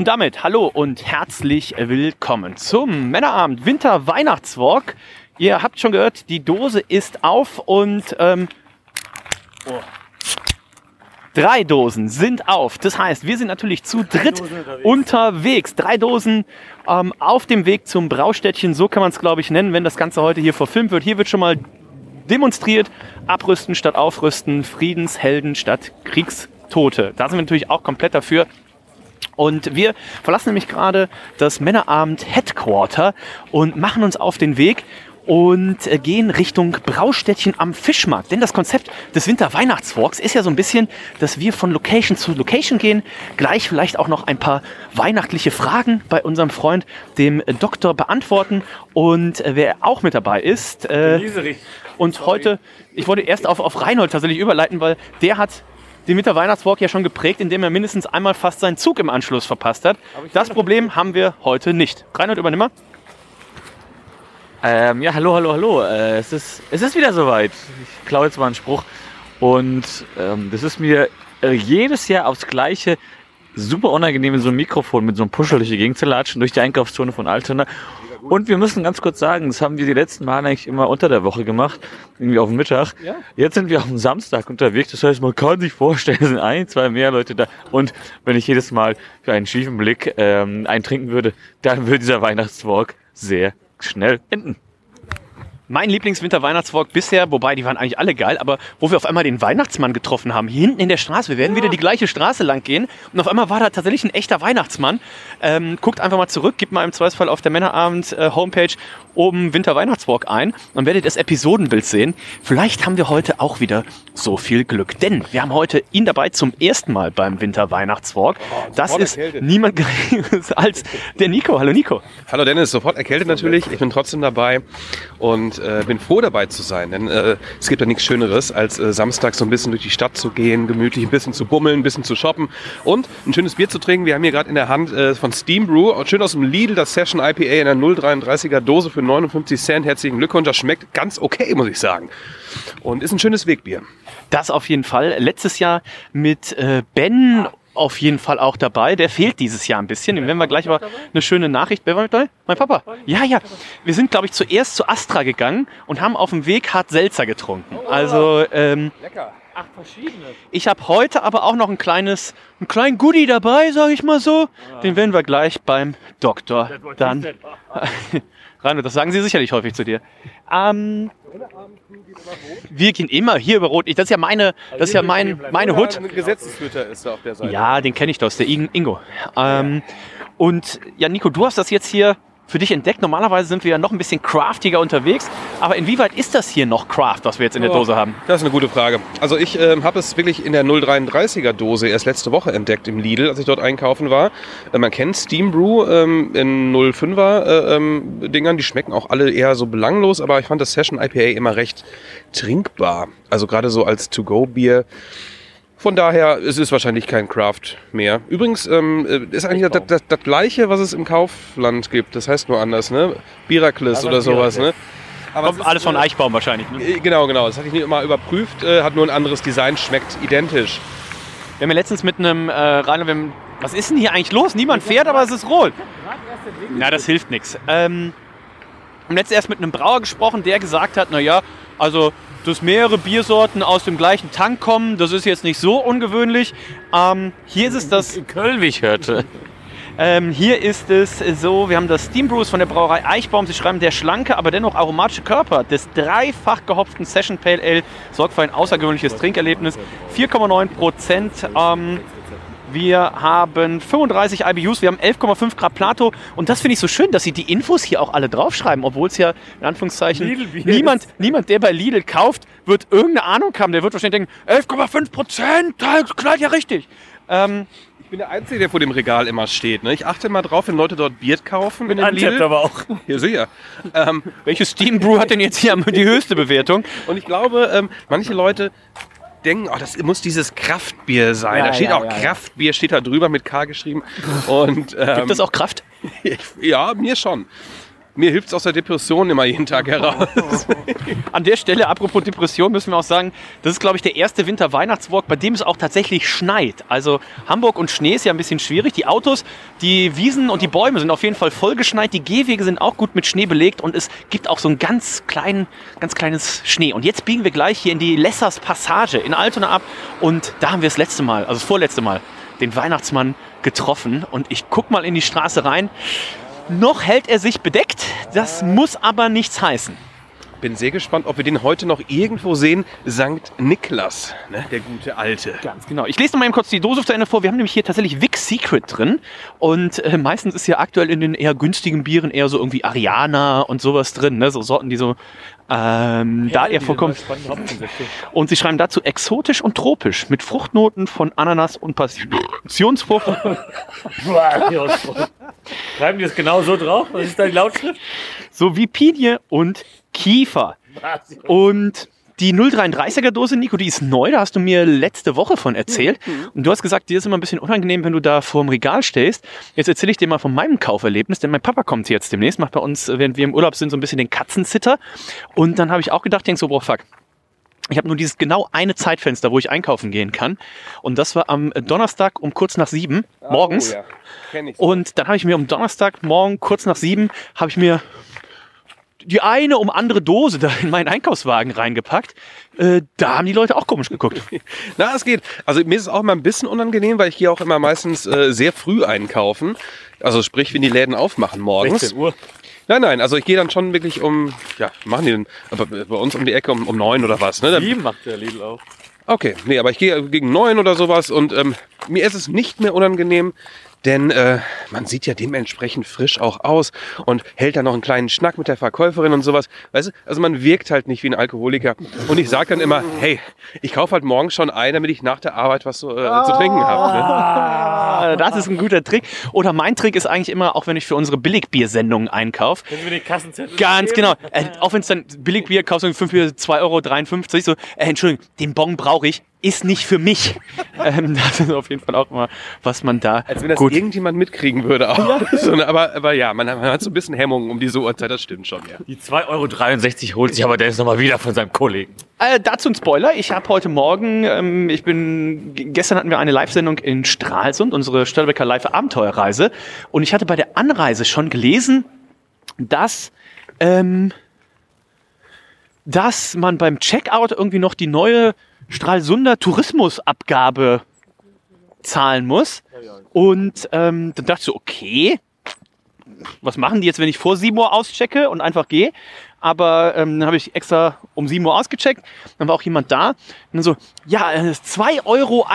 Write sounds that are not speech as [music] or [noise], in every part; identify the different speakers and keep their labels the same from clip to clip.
Speaker 1: Und damit hallo und herzlich willkommen zum Männerabend Winter Weihnachtswalk. Ihr habt schon gehört, die Dose ist auf und ähm, oh. drei Dosen sind auf. Das heißt, wir sind natürlich zu dritt unterwegs. unterwegs. Drei Dosen ähm, auf dem Weg zum Braustädtchen, so kann man es glaube ich nennen, wenn das Ganze heute hier verfilmt wird. Hier wird schon mal demonstriert, abrüsten statt aufrüsten, Friedenshelden statt Kriegstote. Da sind wir natürlich auch komplett dafür. Und wir verlassen nämlich gerade das Männerabend Headquarter und machen uns auf den Weg und äh, gehen Richtung Braustädtchen am Fischmarkt. Denn das Konzept des Winter-Weihnachtswalks ist ja so ein bisschen, dass wir von Location zu Location gehen, gleich vielleicht auch noch ein paar weihnachtliche Fragen bei unserem Freund, dem Doktor, beantworten. Und äh, wer auch mit dabei ist, äh, und heute, ich wollte erst auf, auf Reinhold tatsächlich überleiten, weil der hat den Winter-Weihnachtswalk ja schon geprägt, indem er mindestens einmal fast seinen Zug im Anschluss verpasst hat. Das Problem haben wir heute nicht. Reinhold, übernimm mal.
Speaker 2: Ähm, ja, hallo, hallo, hallo. Äh, es, ist, es ist wieder soweit. Ich klaue jetzt mal einen Spruch. Und ähm, das ist mir äh, jedes Jahr aufs Gleiche super unangenehm, so ein Mikrofon mit so einem Puschel durch die Gegend zu latschen, durch die Einkaufszone von Altona. Und wir müssen ganz kurz sagen, das haben wir die letzten Mal eigentlich immer unter der Woche gemacht, irgendwie auf dem Mittag. Ja. Jetzt sind wir auf dem Samstag unterwegs, das heißt, man kann sich vorstellen, es [laughs] sind ein, zwei mehr Leute da. Und wenn ich jedes Mal für einen schiefen Blick ähm, eintrinken würde, dann würde dieser Weihnachtswalk sehr schnell enden
Speaker 1: mein Lieblingswinter-Weihnachtswalk bisher, wobei die waren eigentlich alle geil, aber wo wir auf einmal den Weihnachtsmann getroffen haben, hier hinten in der Straße. Wir werden ja. wieder die gleiche Straße lang gehen und auf einmal war da tatsächlich ein echter Weihnachtsmann. Ähm, guckt einfach mal zurück, gebt mal im Zweifelsfall auf der Männerabend-Homepage äh, oben Winter-Weihnachtswalk ein und werdet das Episodenbild sehen. Vielleicht haben wir heute auch wieder so viel Glück, denn wir haben heute ihn dabei zum ersten Mal beim Winter-Weihnachtswalk. Oh, das ist erkältet. niemand geringeres als der Nico. Hallo Nico.
Speaker 3: Hallo Dennis, sofort erkältet natürlich. Ich bin trotzdem dabei und äh, bin froh dabei zu sein, denn äh, es gibt ja nichts Schöneres, als äh, Samstag so ein bisschen durch die Stadt zu gehen, gemütlich ein bisschen zu bummeln, ein bisschen zu shoppen und ein schönes Bier zu trinken. Wir haben hier gerade in der Hand äh, von Steam Brew, schön aus dem Lidl, das Session IPA in einer 0,33er Dose für 59 Cent. Herzlichen Glückwunsch, das schmeckt ganz okay, muss ich sagen. Und ist ein schönes Wegbier.
Speaker 1: Das auf jeden Fall. Letztes Jahr mit äh, Ben auf jeden Fall auch dabei. Der fehlt dieses Jahr ein bisschen. Dem werden wir gleich aber eine schöne Nachricht. Wer war mit dabei? Mein Papa. Ja, ja. Wir sind, glaube ich, zuerst zu Astra gegangen und haben auf dem Weg hart Selzer getrunken. Also, ähm, Lecker. Ach, verschiedene. Ich habe heute aber auch noch ein kleines, einen kleinen Goodie dabei, sage ich mal so. Den werden wir gleich beim Doktor dann. [laughs] Rainer, das sagen sie sicherlich häufig zu dir. Ähm, wir gehen immer hier über Rot. Das ist ja meine, das ist ja mein, meine Hut. Ein Gesetzeshüter ist da auf der Seite. Ja, den kenne ich doch, der Ingo. Ähm, und ja, Nico, du hast das jetzt hier für dich entdeckt? Normalerweise sind wir ja noch ein bisschen craftiger unterwegs. Aber inwieweit ist das hier noch Craft, was wir jetzt in der Dose haben?
Speaker 3: Das ist eine gute Frage. Also ich ähm, habe es wirklich in der 033er Dose erst letzte Woche entdeckt im Lidl, als ich dort einkaufen war. Äh, man kennt Steam Brew ähm, in 05er äh, ähm, Dingern. Die schmecken auch alle eher so belanglos. Aber ich fand das Session IPA immer recht trinkbar. Also gerade so als To-Go-Bier. Von daher es ist es wahrscheinlich kein Craft mehr. Übrigens ähm, äh, ist eigentlich das, das, das, gleiche, was es im Kaufland gibt. Das heißt nur anders, ne? Biraklis also oder sowas, ne?
Speaker 1: Aber Kommt alles von äh, Eichbaum wahrscheinlich. Ne?
Speaker 3: Äh, genau, genau. Das hatte ich nicht immer überprüft. Äh, hat nur ein anderes Design, schmeckt identisch.
Speaker 1: Wir haben ja letztens mit einem äh, Rainer, was ist denn hier eigentlich los? Niemand fährt, aber es ist rot. Na, das hilft nichts. Ähm, haben letztens erst mit einem Brauer gesprochen, der gesagt hat, naja, also dass mehrere Biersorten aus dem gleichen Tank kommen. Das ist jetzt nicht so ungewöhnlich. Ähm, hier ist es das.
Speaker 2: Köln, wie ich hörte.
Speaker 1: Ähm, hier ist es so, wir haben das Steam Brews von der Brauerei Eichbaum. Sie schreiben, der schlanke, aber dennoch aromatische Körper des dreifach gehopften Session Pale Ale sorgt für ein außergewöhnliches Trinkerlebnis. 4,9 Prozent. Ähm, Wir haben 35 IBUs, wir haben 11,5 Grad Plato. Und das finde ich so schön, dass sie die Infos hier auch alle draufschreiben, obwohl es ja in Anführungszeichen niemand, niemand, der bei Lidl kauft, wird irgendeine Ahnung haben. Der wird wahrscheinlich denken, 11,5 Prozent, das knallt ja richtig. Ähm,
Speaker 3: Ich bin der Einzige, der vor dem Regal immer steht. Ne? Ich achte mal drauf, wenn Leute dort Bier kaufen.
Speaker 2: Mit
Speaker 3: in Lidl.
Speaker 2: aber auch.
Speaker 3: Ja, sicher. Ähm,
Speaker 1: welche Steam Brew hat denn jetzt hier die höchste Bewertung?
Speaker 3: und ich glaube, ähm, manche Leute denken, oh, das muss dieses Kraftbier sein.
Speaker 4: Ja,
Speaker 3: da steht
Speaker 4: ja,
Speaker 3: auch
Speaker 4: ja.
Speaker 3: Kraftbier, steht da drüber mit K geschrieben. Und, ähm,
Speaker 1: Gibt das auch Kraft? [laughs]
Speaker 3: Ja, mir schon. Mir hilft es aus der Depression immer jeden Tag heraus. [laughs]
Speaker 1: An der Stelle, apropos Depression, müssen wir auch sagen, das ist, glaube ich, der erste Winter-Weihnachtswalk, bei dem es auch tatsächlich schneit. Also Hamburg und Schnee ist ja ein bisschen schwierig. Die Autos, die Wiesen und die Bäume sind auf jeden Fall vollgeschneit. Die Gehwege sind auch gut mit Schnee belegt und es gibt auch so ein ganz, klein, ganz kleines Schnee. Und jetzt biegen wir gleich hier in die Lessers Passage in Altona ab und da haben wir das letzte Mal, also das vorletzte Mal, den Weihnachtsmann getroffen. Und ich guck mal in die Straße rein. Noch hält er sich bedeckt, das muss aber nichts heißen.
Speaker 3: Bin sehr gespannt, ob wir den heute noch irgendwo sehen. Sankt Niklas, ne? der gute Alte.
Speaker 1: Ganz genau. Ich lese noch mal eben kurz die Dose zu Ende vor. Wir haben nämlich hier tatsächlich Vic Secret drin. Und äh, meistens ist ja aktuell in den eher günstigen Bieren eher so irgendwie Ariana und sowas drin. Ne? So Sorten, die so ähm, da eher vorkommen. Und sie schreiben dazu exotisch und tropisch mit Fruchtnoten von Ananas und Passionsfrucht.
Speaker 2: Schreiben die das genau so drauf? Was ist da die Lautschrift?
Speaker 1: sowie Pinie und Kiefer. Und die 033er Dose, Nico, die ist neu, da hast du mir letzte Woche von erzählt. Und du hast gesagt, dir ist immer ein bisschen unangenehm, wenn du da vor dem Regal stehst. Jetzt erzähle ich dir mal von meinem Kauferlebnis, denn mein Papa kommt jetzt demnächst, macht bei uns, während wir im Urlaub sind, so ein bisschen den Katzenzitter. Und dann habe ich auch gedacht, denk so, boah, fuck. Ich habe nur dieses genau eine Zeitfenster, wo ich einkaufen gehen kann. Und das war am Donnerstag um kurz nach sieben morgens.
Speaker 3: Oh, ja.
Speaker 1: Und dann habe ich mir am Donnerstagmorgen kurz nach sieben habe ich mir die eine um andere Dose da in meinen Einkaufswagen reingepackt. Äh, da haben die Leute auch komisch geguckt. [laughs]
Speaker 3: Na, es geht. Also mir ist es auch immer ein bisschen unangenehm, weil ich gehe auch immer meistens äh, sehr früh einkaufen. Also sprich, wenn die Läden aufmachen morgens.
Speaker 2: 16 Uhr.
Speaker 3: Nein, nein, also ich gehe dann schon wirklich um, ja, machen die denn, aber bei uns um die Ecke um, um neun oder was, ne?
Speaker 2: Sieben macht der Lidl auch.
Speaker 3: Okay, nee, aber ich gehe gegen neun oder sowas und ähm, mir ist es nicht mehr unangenehm, denn äh, man sieht ja dementsprechend frisch auch aus und hält dann noch einen kleinen Schnack mit der Verkäuferin und sowas. Weißt du, also man wirkt halt nicht wie ein Alkoholiker. Und ich sage dann immer, hey, ich kaufe halt morgen schon ein, damit ich nach der Arbeit was so, äh, zu trinken habe. Ne?
Speaker 1: Ah, das ist ein guter Trick. Oder mein Trick ist eigentlich immer, auch wenn ich für unsere Billigbiersendungen einkaufe,
Speaker 2: Können wir den Kassenzettel
Speaker 1: Ganz
Speaker 2: geben?
Speaker 1: genau. Äh, auch wenn es dann Billigbier kaufst du 5 für 2,53 Euro, so, äh, Entschuldigung, den Bon brauche ich, ist nicht für mich. [laughs] ähm, das ist auf jeden Fall auch immer, was man da
Speaker 3: Als wenn das
Speaker 1: gut.
Speaker 3: irgendjemand mitkriegen würde. Auch. [laughs] So, ne, aber, aber ja, man, man hat so ein bisschen Hemmung um diese Uhrzeit, das stimmt schon, ja.
Speaker 2: Die 2,63 Euro holt sich aber Dennis nochmal wieder von seinem Kollegen.
Speaker 1: Äh, dazu ein Spoiler. Ich habe heute Morgen, ähm, ich bin, gestern hatten wir eine Live-Sendung in Stralsund, unsere Störbecker Live-Abenteuerreise. Und ich hatte bei der Anreise schon gelesen, dass, ähm, dass man beim Checkout irgendwie noch die neue Stralsunder Tourismusabgabe zahlen muss. Und ähm, dann dachte ich so, okay, was machen die jetzt, wenn ich vor 7 Uhr auschecke und einfach gehe? Aber ähm, dann habe ich extra um 7 Uhr ausgecheckt. Dann war auch jemand da. Und dann so, ja, äh, 2,81 Euro.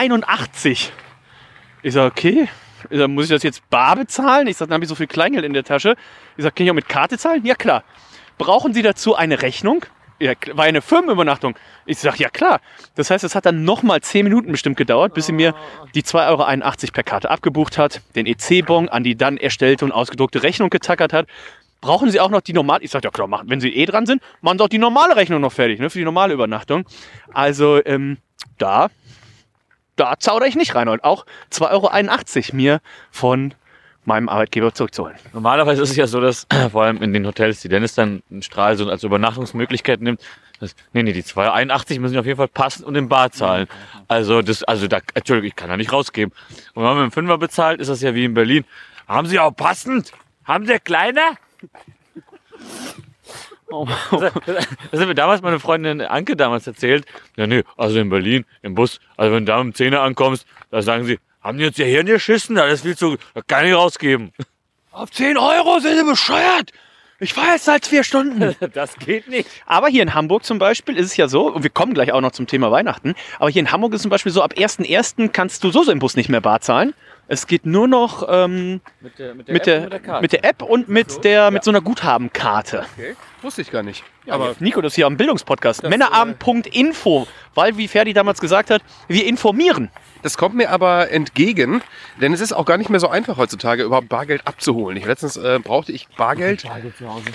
Speaker 1: Ich sage, okay. Ich sag, muss ich das jetzt bar bezahlen? Ich sage, dann habe ich so viel Kleingeld in der Tasche. Ich sage, kann ich auch mit Karte zahlen? Ja, klar. Brauchen Sie dazu eine Rechnung? Ja, war eine Firmenübernachtung. Ich sage, ja klar. Das heißt, es hat dann nochmal 10 Minuten bestimmt gedauert, bis sie mir die 2,81 Euro per Karte abgebucht hat, den EC-Bon an die dann erstellte und ausgedruckte Rechnung getackert hat. Brauchen Sie auch noch die normale? Ich sage, ja klar, machen, wenn Sie eh dran sind, machen Sie auch die normale Rechnung noch fertig, ne, für die normale Übernachtung. Also, ähm, da, da zaudere ich nicht rein. Und auch 2,81 Euro mir von meinem Arbeitgeber zurückzuholen.
Speaker 2: Normalerweise ist es ja so, dass [clears throat] vor allem in den Hotels, die Dennis dann in Stralsund als Übernachtungsmöglichkeit nimmt, das, nee, nee, die 2,81 müssen auf jeden Fall passen und im Bar zahlen. Also das, also da, Entschuldigung, ich kann da nicht rausgeben. Und wenn man mit dem Fünfer bezahlt, ist das ja wie in Berlin. Haben Sie auch passend? Haben Sie kleiner?
Speaker 1: Oh,
Speaker 2: Das, das hat mir damals meine Freundin Anke damals erzählt. Ja, nee, also in Berlin, im Bus, also wenn du da um 10 Uhr ankommst, da sagen sie, haben die jetzt ihr Hirn geschissen? Das ist viel zu, das kann ich nicht rausgeben.
Speaker 1: Auf 10 Euro sind Sie bescheuert! Ich war jetzt seit vier Stunden. [laughs]
Speaker 2: Das geht nicht.
Speaker 1: Aber hier in Hamburg zum Beispiel ist es ja so, und wir kommen gleich auch noch zum Thema Weihnachten, aber hier in Hamburg ist zum Beispiel so, ab 1.1. kannst du so im Bus nicht mehr bar zahlen. Es geht nur noch ähm,
Speaker 2: Mit der, mit
Speaker 1: mit, der, mit der App und mit, der, mit so einer Guthabenkarte.
Speaker 3: Okay. Wusste ich gar nicht.
Speaker 1: Aber Nico, das ist hier am Bildungspodcast. Männerabend.info. Weil, wie Ferdi damals gesagt hat, wir informieren.
Speaker 3: Das kommt mir aber entgegen, denn es ist auch gar nicht mehr so einfach heutzutage, überhaupt Bargeld abzuholen. Ich, letztens äh, brauchte ich Bargeld,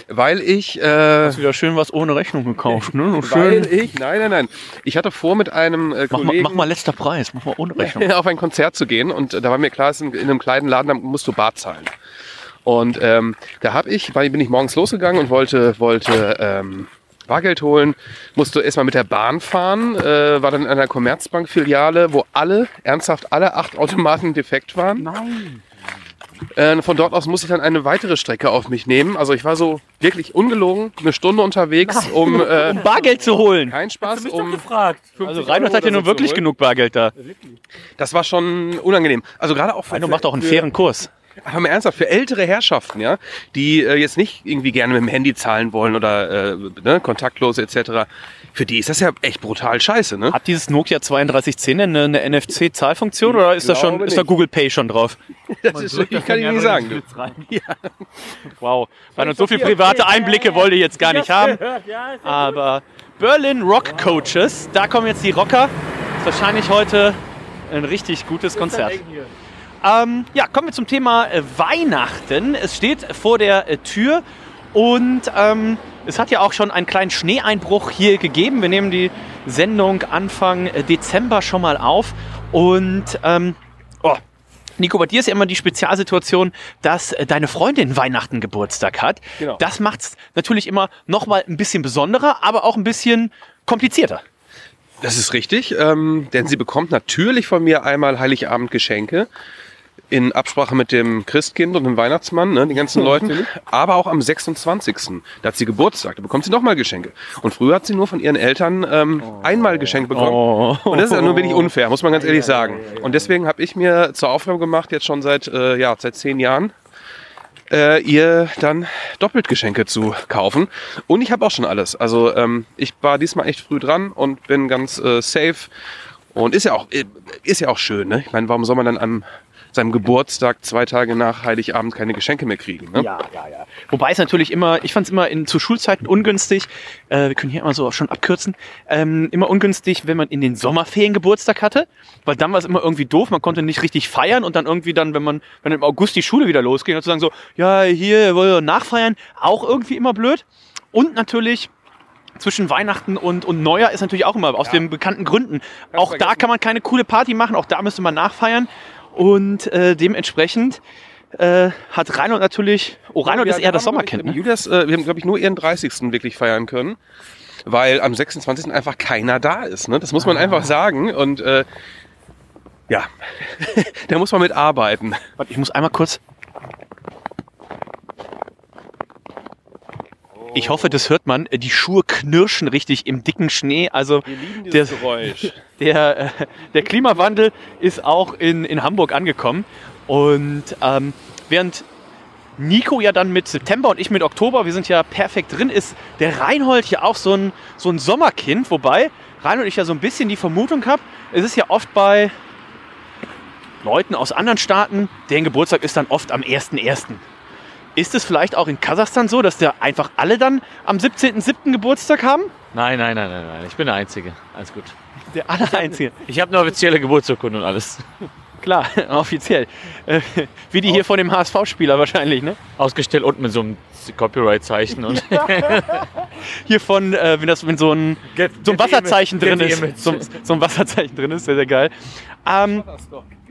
Speaker 3: weil ich... Äh,
Speaker 1: Hast wieder schön was ohne Rechnung gekauft, ne? [laughs] So
Speaker 3: weil
Speaker 1: schön.
Speaker 3: ich... Nein, nein, nein. Ich hatte vor, mit einem äh,
Speaker 1: Mach mal,
Speaker 3: Kollegen
Speaker 1: mach mal letzter Preis, mach mal ohne [laughs] Rechnung.
Speaker 3: auf ein Konzert zu gehen und da war mir klar, in, in einem kleinen Laden, da musst du Bar zahlen. Und ähm, da habe ich, weil bin ich morgens losgegangen und wollte, wollte ähm, Bargeld holen, musste erstmal mit der Bahn fahren, äh, war dann in einer Commerzbank-Filiale, wo alle, ernsthaft alle acht Automaten defekt waren. Nein. Äh, von dort aus musste ich dann eine weitere Strecke auf mich nehmen. Also ich war so wirklich ungelogen, eine Stunde unterwegs, um äh, [laughs]
Speaker 1: Um Bargeld zu holen.
Speaker 3: kein Spaß, um
Speaker 2: gefragt.
Speaker 1: Also Reinhard hat ja nun wirklich genug Bargeld da.
Speaker 3: Das war schon unangenehm. Also gerade auch für,
Speaker 1: Reinhard macht auch einen fairen Kurs.
Speaker 3: Aber mal ernsthaft, für ältere Herrschaften, ja, die äh, jetzt nicht irgendwie gerne mit dem Handy zahlen wollen oder äh, ne, kontaktlos etc., für die ist das ja echt brutal scheiße, ne?
Speaker 1: Hat dieses Nokia 3210 eine, eine NFC-Zahlfunktion oder ist da schon ist da. Google Pay schon drauf?
Speaker 3: Das ist, ich kann Ihnen nicht sagen. du.
Speaker 1: Wow. Reinhard, so viele private Einblicke wollte ich jetzt gar nicht haben. Aber Berlin Rock Coaches, da kommen jetzt die Rocker. Ist wahrscheinlich heute ein richtig gutes Konzert. Ähm, ja, kommen wir zum Thema äh, Weihnachten. Es steht vor der äh, Tür und ähm, es hat ja auch schon einen kleinen Schneeeinbruch hier gegeben. Wir nehmen die Sendung Anfang äh, Dezember schon mal auf und ähm, oh, Nico, bei dir ist ja immer die Spezialsituation, dass deine Freundin Weihnachten Geburtstag hat.
Speaker 3: Genau.
Speaker 1: Das macht es natürlich immer noch mal ein bisschen besonderer, aber auch ein bisschen komplizierter.
Speaker 3: Das ist richtig, ähm, denn sie bekommt natürlich von mir einmal Heiligabend Geschenke in Absprache mit dem Christkind und dem Weihnachtsmann, ne, den ganzen Leuten, aber auch am 26. Da hat sie Geburtstag, da bekommt sie nochmal Geschenke. Und früher hat sie nur von ihren Eltern ähm, einmal Geschenk bekommen. Und das ist ja nur wirklich unfair, muss man ganz ehrlich sagen. Und deswegen habe ich mir zur Aufgabe gemacht, jetzt schon seit, äh, ja, seit zehn Jahren, äh, ihr dann doppelt Geschenke zu kaufen. Und ich habe auch schon alles. Also ähm, ich war diesmal echt früh dran und bin ganz äh, safe. Und ist ja auch, äh, ist ja auch schön, ne? Ich meine, warum soll man dann am seinem Geburtstag zwei Tage nach Heiligabend keine Geschenke mehr kriegen? Ne?
Speaker 1: Ja, ja, ja. Wobei es natürlich immer, ich fand es immer in, zu Schulzeiten ungünstig, äh, wir können hier immer so schon abkürzen, ähm, immer ungünstig, wenn man in den Sommerferien Geburtstag hatte, weil dann war es immer irgendwie doof, man konnte nicht richtig feiern und dann irgendwie dann, wenn man, wenn im August die Schule wieder losging, dann zu sagen so, ja, hier wollen wir nachfeiern, auch irgendwie immer blöd. Und natürlich zwischen Weihnachten und, und Neujahr ist natürlich auch immer aus den bekannten Gründen. Auch da kann man keine coole Party machen, auch da müsste man nachfeiern. Und äh, dementsprechend äh, hat Reinhold natürlich, oh Reinhold
Speaker 3: Ja,
Speaker 1: ist eher das Sommerkind. Ne?
Speaker 3: Julias, äh, wir haben, glaube ich, nur ihren 30. wirklich feiern können, weil am 26. einfach keiner da ist. Ne? Das muss man einfach sagen. Und äh, ja, [laughs] da muss man mit arbeiten.
Speaker 1: Warte, ich muss einmal kurz. Ich hoffe, das hört man. Die Schuhe knirschen richtig im dicken Schnee. Also der,
Speaker 3: Geräusch. [laughs]
Speaker 1: der, äh, der Klimawandel ist auch in, in Hamburg angekommen. Und ähm, während Nico ja dann mit September und ich mit Oktober, wir sind ja perfekt drin, ist der Reinhold ja auch so ein, so ein Sommerkind. Wobei Reinhold ich ja so ein bisschen die Vermutung habe, es ist ja oft bei Leuten aus anderen Staaten, deren Geburtstag ist dann oft am 1.1. Ist es vielleicht auch in Kasachstan so, dass da einfach alle dann am 17.07. Geburtstag haben?
Speaker 2: Nein, nein, nein, nein, nein. Ich bin der Einzige. Alles gut.
Speaker 1: Der Allereinzige.
Speaker 2: Ich habe eine offizielle Geburtsurkunde und alles. [laughs]
Speaker 1: Klar, [laughs] offiziell. Äh, wie die hier von dem HSV-Spieler wahrscheinlich, ne?
Speaker 2: Ausgestellt und mit so einem Copyright-Zeichen und [laughs]
Speaker 1: Hier von, äh, wenn das wenn so ein,
Speaker 2: Get-
Speaker 1: so ein Wasserzeichen
Speaker 2: image,
Speaker 1: drin ist. So, so ein Wasserzeichen drin ist, sehr, sehr geil. Ähm,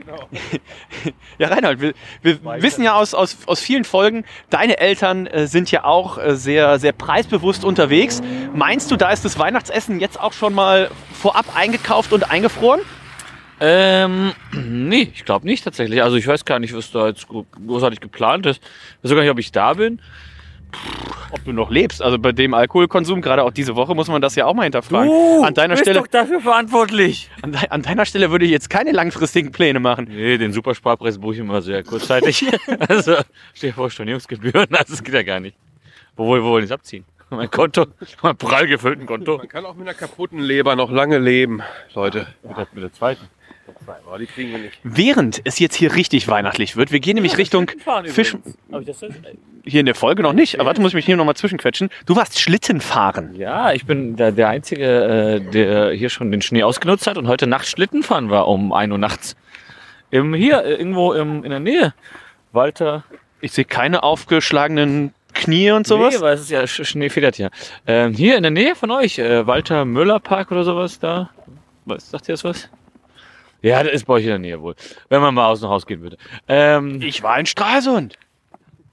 Speaker 1: [laughs] ja, Reinhold, wir, wir wissen ja aus, aus, aus vielen Folgen, deine Eltern äh, sind ja auch äh, sehr, sehr preisbewusst unterwegs. Meinst du, da ist das Weihnachtsessen jetzt auch schon mal vorab eingekauft und eingefroren?
Speaker 2: Ähm, [clears throat] nee, ich glaube nicht tatsächlich. Also ich weiß gar nicht, was da jetzt gro- großartig geplant ist. Ich weiß sogar nicht, ob ich da bin.
Speaker 1: Ob du noch lebst. Also bei dem Alkoholkonsum, gerade auch diese Woche, muss man das ja auch mal hinterfragen. an, deiner
Speaker 2: bist
Speaker 1: Stelle,
Speaker 2: doch dafür verantwortlich.
Speaker 1: an, de an deiner Stelle würde ich jetzt keine langfristigen Pläne machen.
Speaker 2: Nee, den Supersparpreis buche ich immer sehr kurzzeitig. [laughs] also, stell dir vor, Stornierungsgebühren, [laughs] das geht ja gar nicht. Wo, wo wollen die es abziehen? Mein Konto, mein prall gefüllten Konto.
Speaker 3: Man kann auch mit einer kaputten Leber noch lange leben, Leute.
Speaker 2: Mit der, mit der zweiten.
Speaker 3: Aber die kriegen wir nicht.
Speaker 1: Während es jetzt hier richtig weihnachtlich wird, wir gehen nämlich Richtung Fisch.
Speaker 2: Hab ich das jetzt?
Speaker 1: Hier in der Folge noch nicht, aber warte, muss ich mich hier nochmal zwischenquetschen. Du warst Schlitten fahren.
Speaker 2: Ja, ich bin der, der Einzige, äh, der hier schon den Schnee ausgenutzt hat und heute Nacht Schlitten fahren war um 1 Uhr nachts. Im, hier, äh, irgendwo im, in der Nähe. Walter.
Speaker 1: Ich sehe keine aufgeschlagenen Knie und sowas.
Speaker 2: Nee, weil es ist ja Sch- Schnee federt hier. Ähm, hier in der Nähe von euch, äh, Walter Müller Park oder sowas da. Was, sagt ihr das was? Ja, das ist bei euch in der Nähe wohl. Wenn man mal aus dem Haus gehen würde. Ähm,
Speaker 1: Ich war in Stralsund.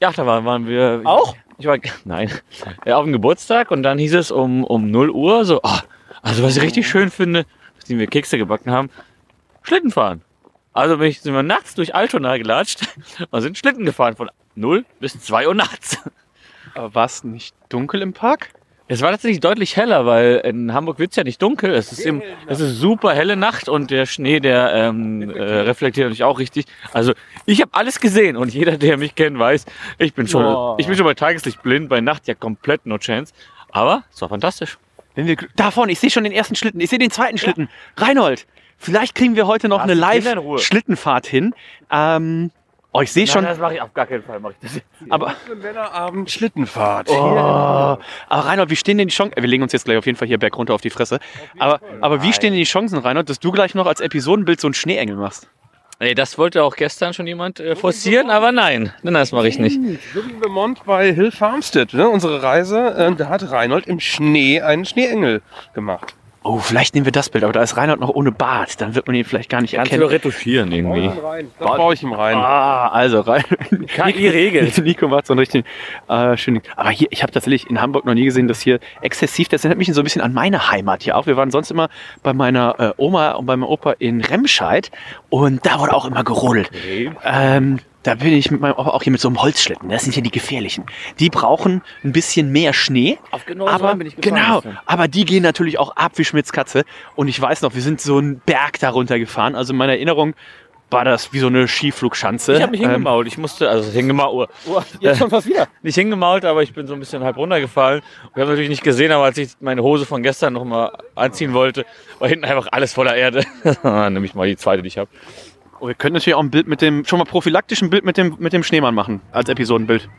Speaker 2: ja, da waren, waren wir.
Speaker 1: Auch?
Speaker 2: Ich war, nein, ja, auf dem Geburtstag und dann hieß es um, um 0 Uhr so, ah, also was ich richtig schön finde, nachdem wir Kekse gebacken haben, Schlitten fahren. Also bin ich, sind wir nachts durch Altona gelatscht [laughs] und sind Schlitten gefahren von 0 bis 2 Uhr nachts.
Speaker 1: Aber war es nicht dunkel im Park?
Speaker 2: Es war tatsächlich deutlich heller, weil in Hamburg wird's ja nicht dunkel. Es ist, im, es ist super helle Nacht und der Schnee, der ähm, äh, reflektiert natürlich auch richtig. Also ich habe alles gesehen und jeder, der mich kennt, weiß, ich bin schon,
Speaker 1: Boah.
Speaker 2: ich bin schon bei Tageslicht blind, bei Nacht ja komplett no chance. Aber es war fantastisch.
Speaker 1: Wenn wir da vorne, ich sehe schon den ersten Schlitten, ich sehe den zweiten Schlitten. Reinhold, vielleicht kriegen wir heute noch
Speaker 2: Lass
Speaker 1: eine. Live-Schlittenfahrt hin. Ähm, oh, ich sehe schon.
Speaker 2: das mache ich auf gar keinen Fall. Mach ich das jetzt.
Speaker 1: Aber,
Speaker 3: Männerabend Schlittenfahrt.
Speaker 1: oh, aber Reinhold, wie stehen denn die Chancen? Wir legen uns jetzt gleich auf jeden Fall hier berg runter auf die Fresse. Aber, aber wie stehen denn die Chancen, Reinhold, dass du gleich noch als Episodenbild so einen Schneeengel machst?
Speaker 2: Ey, das wollte auch gestern schon jemand äh, forcieren, aber nein. Nein, das mache ich nicht.
Speaker 3: So wie in Vermont bei Hill Farmstead, ne? unsere Reise, äh, da hat Reinhold im Schnee einen Schneeengel gemacht.
Speaker 1: Oh, vielleicht nehmen wir das Bild, aber da ist Reinhold noch ohne Bart. Dann wird man ihn vielleicht gar nicht
Speaker 2: Kannst
Speaker 1: erkennen.
Speaker 2: doch retuschieren irgendwie.
Speaker 3: Das baue ich ihm rein.
Speaker 1: Ah, also rein.
Speaker 2: KI regelt. [laughs]
Speaker 1: Nico macht so einen richtigen äh, schönen. Aber hier, ich habe tatsächlich in Hamburg noch nie gesehen, dass hier exzessiv. Das erinnert mich so ein bisschen an meine Heimat hier auch. Wir waren sonst immer bei meiner äh, Oma und bei meinem Opa in Remscheid und da wurde auch immer gerodelt. Ähm, da bin ich mit meinem Opa auch hier mit so einem Holzschlitten. Das sind ja die gefährlichen. Die brauchen ein bisschen mehr Schnee.
Speaker 2: Auf genau so
Speaker 1: aber
Speaker 2: bin ich gefahren
Speaker 1: genau, aber die gehen natürlich auch ab wie Schmitz Katze. Und ich weiß noch, wir sind so einen Berg darunter gefahren. Also in meiner Erinnerung war das wie so eine Skiflugschanze.
Speaker 2: Ich habe mich
Speaker 1: Ähm,
Speaker 2: hingemault. Ich musste, also hingemault.
Speaker 1: Oh, jetzt schon fast wieder. [laughs]
Speaker 2: nicht hingemault, aber ich bin so ein bisschen halb runtergefallen. Wir haben natürlich nicht gesehen, aber als ich meine Hose von gestern noch mal anziehen wollte, war hinten einfach alles voller Erde. [laughs] Nimm ich mal die zweite, die ich habe.
Speaker 1: Oh, wir können natürlich auch ein Bild mit dem, schon mal prophylaktisch ein Bild mit dem, mit dem Schneemann machen, als Episodenbild.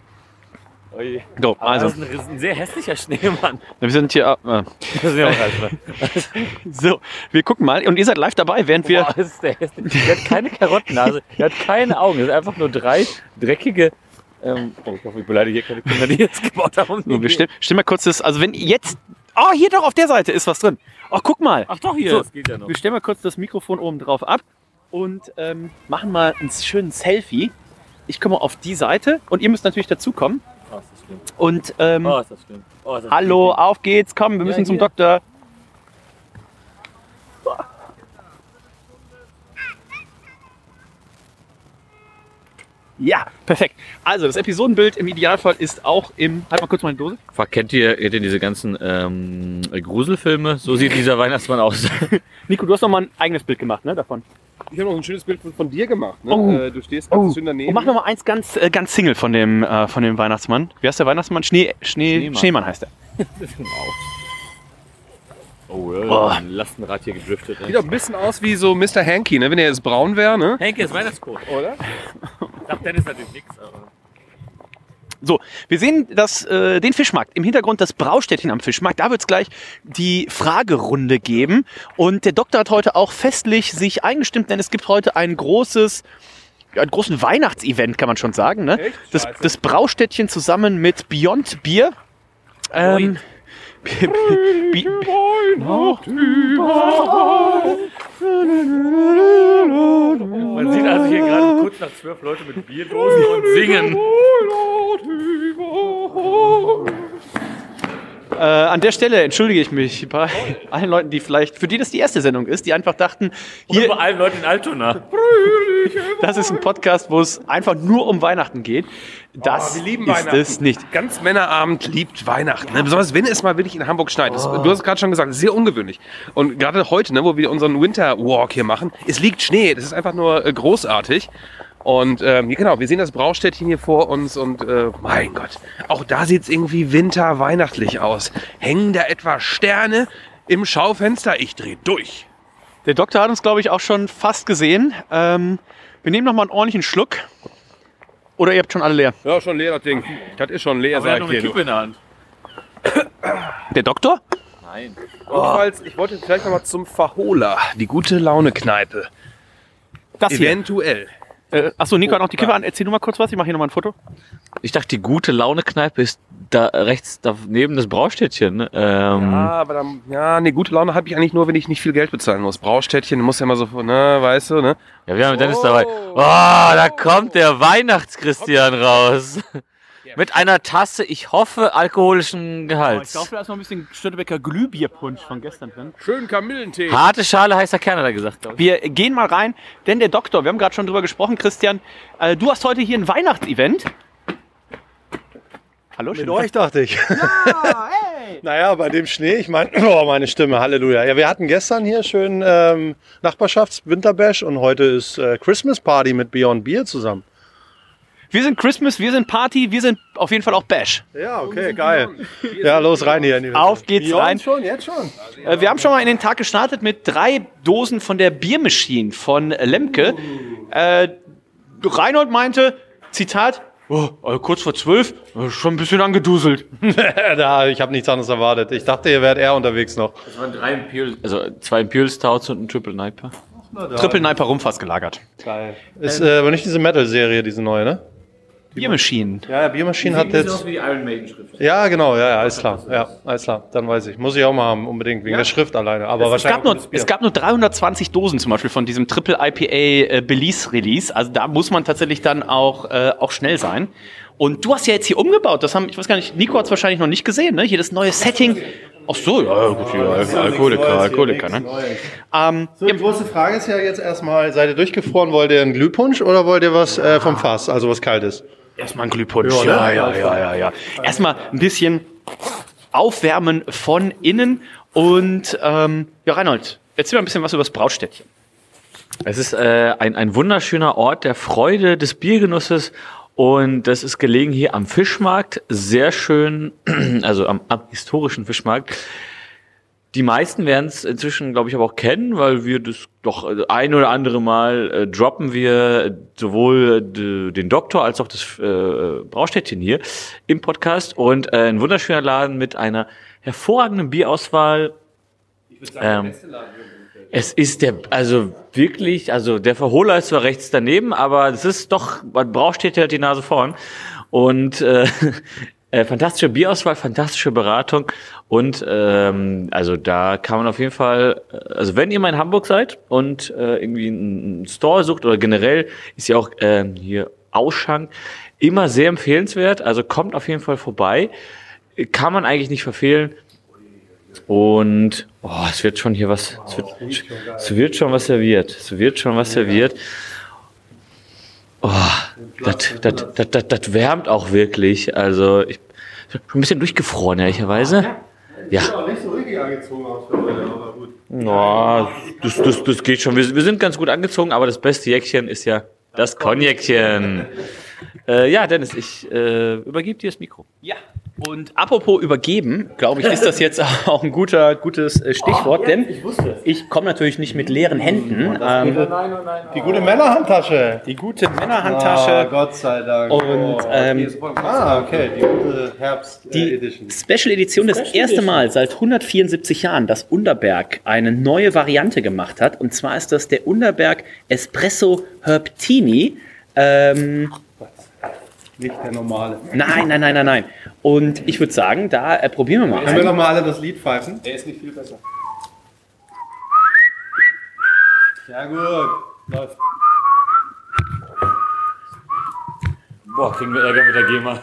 Speaker 1: So, also,
Speaker 2: das ist ein sehr hässlicher Schneemann.
Speaker 1: wir sind hier, äh, [laughs]
Speaker 2: Das ist ja auch alles. [laughs]
Speaker 1: so, wir gucken mal und ihr seid live dabei, während wir,
Speaker 2: Boah, das ist der hässliche. Der hat keine Karottennase, der hat keine Augen. Das sind einfach nur drei dreckige. Ähm, oh, ich hoffe, ich beleidige hier keine Kinder, die jetzt gebaut haben.
Speaker 1: so, wir stellen, stellen mal kurz das, also wenn jetzt, oh, hier doch auf der Seite ist was drin. Oh, guck mal.
Speaker 2: Ach doch, hier,
Speaker 1: So,
Speaker 2: das geht ja noch.
Speaker 1: Wir stellen mal kurz das Mikrofon oben drauf ab und ähm, machen mal einen schönen Selfie. Ich komme auf die Seite und ihr müsst natürlich dazukommen.
Speaker 2: Oh, ist das schlimm.
Speaker 1: Und ähm,
Speaker 2: Oh, ist das schlimm. Oh, ist das
Speaker 1: hallo, auf geht's, komm, wir müssen zum
Speaker 2: hier.
Speaker 1: Doktor. Ja, perfekt. Also das Episodenbild im Idealfall ist auch im. Halt mal kurz meine Dose.
Speaker 2: Fuck, kennt ihr, kennt ihr diese ganzen ähm, Gruselfilme? So sieht dieser Weihnachtsmann aus. [laughs]
Speaker 1: Nico, du hast noch mal ein eigenes Bild gemacht, ne? Davon.
Speaker 3: Ich habe noch ein schönes Bild von, von dir gemacht. Ne?
Speaker 1: Oh.
Speaker 3: Äh, du stehst ganz schön daneben.
Speaker 1: Und mach noch mal eins ganz, äh, ganz Single von dem, äh, von dem Weihnachtsmann. Wie heißt der Weihnachtsmann? Schnee, Schnee,
Speaker 2: Schneemann.
Speaker 1: Schneemann heißt er. [laughs]
Speaker 2: Oh,
Speaker 1: Oh.
Speaker 2: ein Lastenrad hier gedriftet.
Speaker 3: Sieht auch ein bisschen aus wie so Mr. Hanky, ne? wenn er jetzt braun wäre. Ne?
Speaker 2: Henke ist Weihnachtscode.
Speaker 3: Oder?
Speaker 2: Sagt Dennis natürlich nichts, aber.
Speaker 1: So, wir sehen das, äh, den Fischmarkt. Im Hintergrund das Braustädtchen am Fischmarkt. Da wird es gleich die Fragerunde geben. Und der Doktor hat heute auch festlich sich eingestimmt, denn es gibt heute ein großes, ja, einen großen Weihnachtsevent, kann man schon sagen. Ne?
Speaker 3: Echt?
Speaker 1: Das, das Braustädtchen zusammen mit Beyond Bier. Ähm, Bi-
Speaker 2: Man sieht also hier gerade kurz nach zwölf Leute mit Bierdosen und singen.
Speaker 1: An der Stelle entschuldige ich mich bei [laughs] allen Leuten, die vielleicht, für die das die erste Sendung ist, die einfach dachten,
Speaker 2: Hier
Speaker 1: hier,
Speaker 2: bei allen Leuten in Altona. [laughs]
Speaker 1: das ist ein Podcast, wo es einfach nur um Weihnachten geht. Das
Speaker 3: Oh, wir lieben
Speaker 1: ist
Speaker 3: Weihnachten.
Speaker 1: es nicht.
Speaker 3: Ganz Männerabend liebt Weihnachten. Ne? Besonders wenn es mal wirklich in Hamburg schneit. Das, du hast es gerade schon gesagt, sehr ungewöhnlich. Und gerade heute, ne, wo wir unseren Winter Walk hier machen, es liegt Schnee. Das ist einfach nur äh, großartig. Und ähm, genau, wir sehen das Braustädtchen hier vor uns und äh, mein Gott, auch da sieht es irgendwie winterweihnachtlich aus. Hängen da etwa Sterne im Schaufenster? Ich drehe durch.
Speaker 1: Der Doktor hat uns, glaube ich, auch schon fast gesehen. Ähm, wir nehmen noch mal einen ordentlichen Schluck. Oder ihr habt schon alle leer?
Speaker 3: Ja, schon leer das Ding. Das ist schon leer,
Speaker 2: Aber er
Speaker 3: sag
Speaker 2: noch
Speaker 3: ich dir.
Speaker 2: Kippe in der Hand.
Speaker 1: Der Doktor?
Speaker 2: Nein.
Speaker 3: Jedenfalls, ich wollte gleich noch mal zum Verholer, die gute Laune-Kneipe.
Speaker 1: Das hier. Äh, achso, Nico hat noch die Kippe an. Erzähl du mal kurz was. Ich mache hier noch mal ein Foto.
Speaker 2: Ich dachte, die gute Laune-Kneipe ist da rechts daneben das Braustädtchen. ne? Ähm,
Speaker 3: Ja, aber dann, ja, nee, gute Laune habe ich eigentlich nur, wenn ich nicht viel Geld bezahlen muss. Braustädtchen muss ja immer so, ne, weißt du, ne?
Speaker 2: Ja, wir haben Dennis dabei. Oh, da kommt der Weihnachtschristian raus. Mit einer Tasse, ich hoffe, alkoholischen Gehalts.
Speaker 1: da ist noch ein bisschen Störtebecker Glühbierpunsch von gestern drin.
Speaker 3: Schön Kamillentee.
Speaker 2: Harte Schale heißer Kern, hat er gesagt. ich.
Speaker 1: Wir gehen mal rein, denn der Doktor, wir haben gerade schon drüber gesprochen, Christian, äh, du hast heute hier ein Weihnachtsevent. Hallo,
Speaker 5: Mit
Speaker 1: schön.
Speaker 5: euch dachte ich. [laughs] naja, bei dem Schnee, ich meine, [clears throat] oh, meine Stimme, Halleluja. Ja, wir hatten gestern hier schön ähm, Nachbarschafts-Winterbash und heute ist äh, Christmas Party mit Beyond Beer zusammen.
Speaker 1: Wir sind Christmas, wir sind Party, wir sind auf jeden Fall auch Bash.
Speaker 5: Ja, okay, geil. Ja, los rein hier. In die
Speaker 1: Auf geht's rein.
Speaker 5: schon, jetzt schon.
Speaker 1: Äh, wir haben schon mal in den Tag gestartet mit drei Dosen von der Biermaschine von Lemke. Äh, Reinhold meinte, Zitat, oh, äh, kurz vor zwölf, äh, schon ein bisschen angeduselt. [laughs] [laughs]
Speaker 5: da, ich habe nichts anderes erwartet. Ich dachte, ihr wärt eher unterwegs noch.
Speaker 2: Das waren drei Imperial, also zwei Imperial Stouts und ein Triple Niper.
Speaker 1: Triple Niper rum fast gelagert.
Speaker 5: Geil. Ist äh, aber nicht diese Metal-Serie, diese neue, ne?
Speaker 1: Biermaschinen.
Speaker 5: Ja, ja, Biermaschine hat jetzt.
Speaker 2: wie die Iron Maiden Schrift.
Speaker 5: Ja, genau, ja, ja, alles klar. Ja, alles klar. Dann weiß ich. Muss ich auch mal haben, unbedingt, wegen der Schrift alleine. Aber
Speaker 1: Es
Speaker 5: wahrscheinlich.
Speaker 1: gab, nur, es gab nur 320 Dosen zum Beispiel von diesem Triple IPA äh, Belize Release. Also da muss man tatsächlich dann auch, äh, auch schnell sein. Und du hast ja jetzt hier umgebaut. Das haben, ich weiß gar nicht, Nico hat es wahrscheinlich noch nicht gesehen, ne? Hier das neue Setting. Ach so, ja, gut, ja, Alkoholiker, Alkoholiker, ne? Ähm,
Speaker 5: So, die große Frage ist ja jetzt erstmal, seid ihr durchgefroren, wollt ihr einen Glühpunsch oder wollt ihr was äh, vom Fass, also was Kaltes?
Speaker 1: Erstmal ein Glühpunsch.
Speaker 5: Ja, ne?
Speaker 1: Ja, ja, ja, ja, ja. Erstmal ein bisschen aufwärmen von innen. Und ähm, ja, Reinhold, erzähl mal ein bisschen was über das Brautstädtchen.
Speaker 2: Es ist äh, ein, ein wunderschöner Ort der Freude, des Biergenusses und das ist gelegen hier am Fischmarkt, sehr schön, [clears throat] also am, am historischen Fischmarkt. Die meisten werden es inzwischen, glaube ich, aber auch kennen, weil wir das doch äh, ein oder andere Mal äh, droppen wir sowohl äh, den Doktor als auch das äh, Braustädtchen hier im Podcast und äh, ein wunderschöner Laden mit einer hervorragenden Bierauswahl. Ähm, es ist der, also wirklich, also der Verholer ist zwar rechts daneben, aber es ist doch, man braucht steht ja die Nase vorn. Und äh, äh, fantastische Bierauswahl, fantastische Beratung und ähm, also da kann man auf jeden Fall, äh, also wenn ihr mal in Hamburg seid und äh, irgendwie einen Store sucht oder generell ist ja auch äh, hier Ausschank immer sehr empfehlenswert. Also kommt auf jeden Fall vorbei, kann man eigentlich nicht verfehlen. Und oh, es wird schon hier was, es wird, es wird schon was serviert. Es wird schon was serviert. Oh, das, wärmt auch wirklich. Also ich bin schon ein bisschen durchgefroren, ehrlicherweise. Ja.
Speaker 5: nicht so richtig angezogen aus für heute, aber gut.
Speaker 2: Ja, das, das, das geht schon. Wir, wir sind ganz gut angezogen, aber das beste Jäckchen ist ja das Konjäckchen. [laughs] Äh, ja, Dennis, ich äh, übergebe dir das Mikro.
Speaker 1: Ja. Und apropos übergeben, glaube ich, ist das jetzt [laughs] auch ein guter, gutes äh, Stichwort, denn ich komme natürlich nicht mit leeren Händen. Ähm,
Speaker 5: Die gute Männerhandtasche.
Speaker 1: die gute Männerhandtasche.
Speaker 5: Gott sei Dank.
Speaker 1: Und, ähm,
Speaker 5: ah, okay, die gute Herbst
Speaker 1: Die
Speaker 5: äh, Edition.
Speaker 1: Special Edition das erste Mal seit 174 Jahren, dass Underberg eine neue Variante gemacht hat. Und zwar ist das der Underberg Espresso Herbtini. Ähm,
Speaker 5: Nicht der normale.
Speaker 1: nein, nein, nein, nein, nein. Und ich würde sagen, da äh, probieren wir mal.
Speaker 5: Können wir
Speaker 1: ein.
Speaker 5: noch mal alle das Lied pfeifen?
Speaker 3: Der ist nicht viel besser.
Speaker 5: Ja gut. Läuft.
Speaker 2: Boah, kriegen wir Ärger mit der GEMA.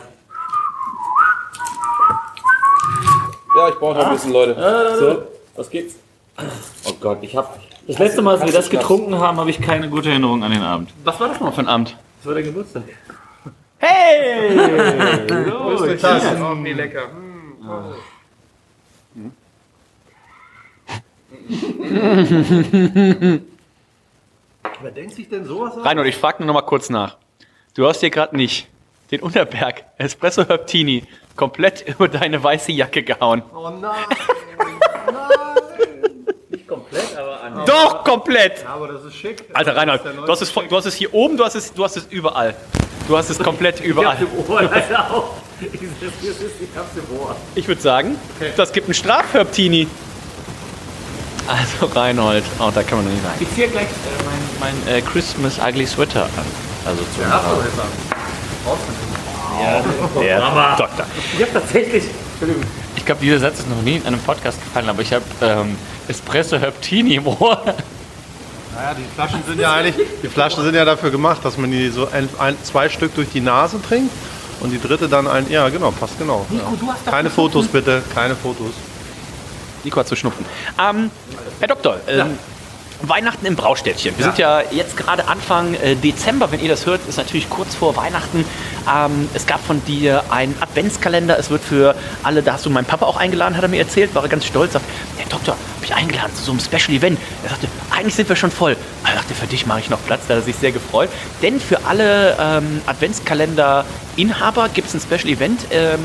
Speaker 3: Ja, ich brauche noch ein bisschen, Leute.
Speaker 2: So, was geht's? Oh Gott, ich hab. Das letzte Mal, als wir das getrunken haben, habe ich keine gute Erinnerung an den Abend.
Speaker 1: Was war das noch für ein Abend?
Speaker 2: Das war der Geburtstag.
Speaker 1: Hey!
Speaker 5: Größte Tassen.
Speaker 3: Oh, wie lecker.
Speaker 5: Wer denkt sich denn sowas aus?
Speaker 1: Reinhold, ich frage nur noch mal kurz nach. Du hast hier gerade nicht den Unterberg Espresso Herbtini komplett [laughs] über deine weiße Jacke gehauen.
Speaker 5: Oh nein.
Speaker 2: Nicht komplett, aber an
Speaker 1: Doch, komplett!
Speaker 5: Ja, aber das ist schick.
Speaker 1: Alter Reinhold,
Speaker 5: Das ist
Speaker 1: du hast, es, du hast es hier oben, du hast es, du hast es überall. Du hast es komplett überall.
Speaker 2: Ohr leider auch. Ich hab's im Ohr.
Speaker 1: Ich würde sagen, das gibt einen Strafherbtini. Also Reinhold, oh, da kann man noch nicht rein.
Speaker 2: Ich ziehe gleich äh, mein, mein äh, Christmas Ugly Sweater an. Also zum ja, der Doktor. Ich habe tatsächlich. Entschuldigung. Ich glaube, dieser Satz ist noch nie in einem Podcast gefallen, aber ich habe ähm, Espresso Herbtini im Ohr.
Speaker 5: Naja, die Flaschen sind ja eigentlich, die Flaschen sind ja dafür gemacht, dass man die so ein, ein, zwei Stück durch die Nase trinkt und die dritte dann ein, ja genau, passt genau. ja. Keine Fotos bitte, keine Fotos.
Speaker 1: Nico hat zu schnupfen. Ähm, Herr Doktor, ähm, Weihnachten im Braustädtchen. Wir sind ja jetzt gerade Anfang äh, Dezember, wenn ihr das hört, ist natürlich kurz vor Weihnachten. Ähm, es gab von dir einen Adventskalender. Es wird für alle, da hast du meinen Papa auch eingeladen, hat er mir erzählt, war er ganz stolz. Sagt, Herr Doktor, habe ich eingeladen zu so einem Special Event. Er sagte, eigentlich sind wir schon voll. Er dachte, für dich mache ich noch Platz, da hat er sich sehr gefreut. Denn für alle ähm, Adventskalender-Inhaber gibt es ein Special Event ähm,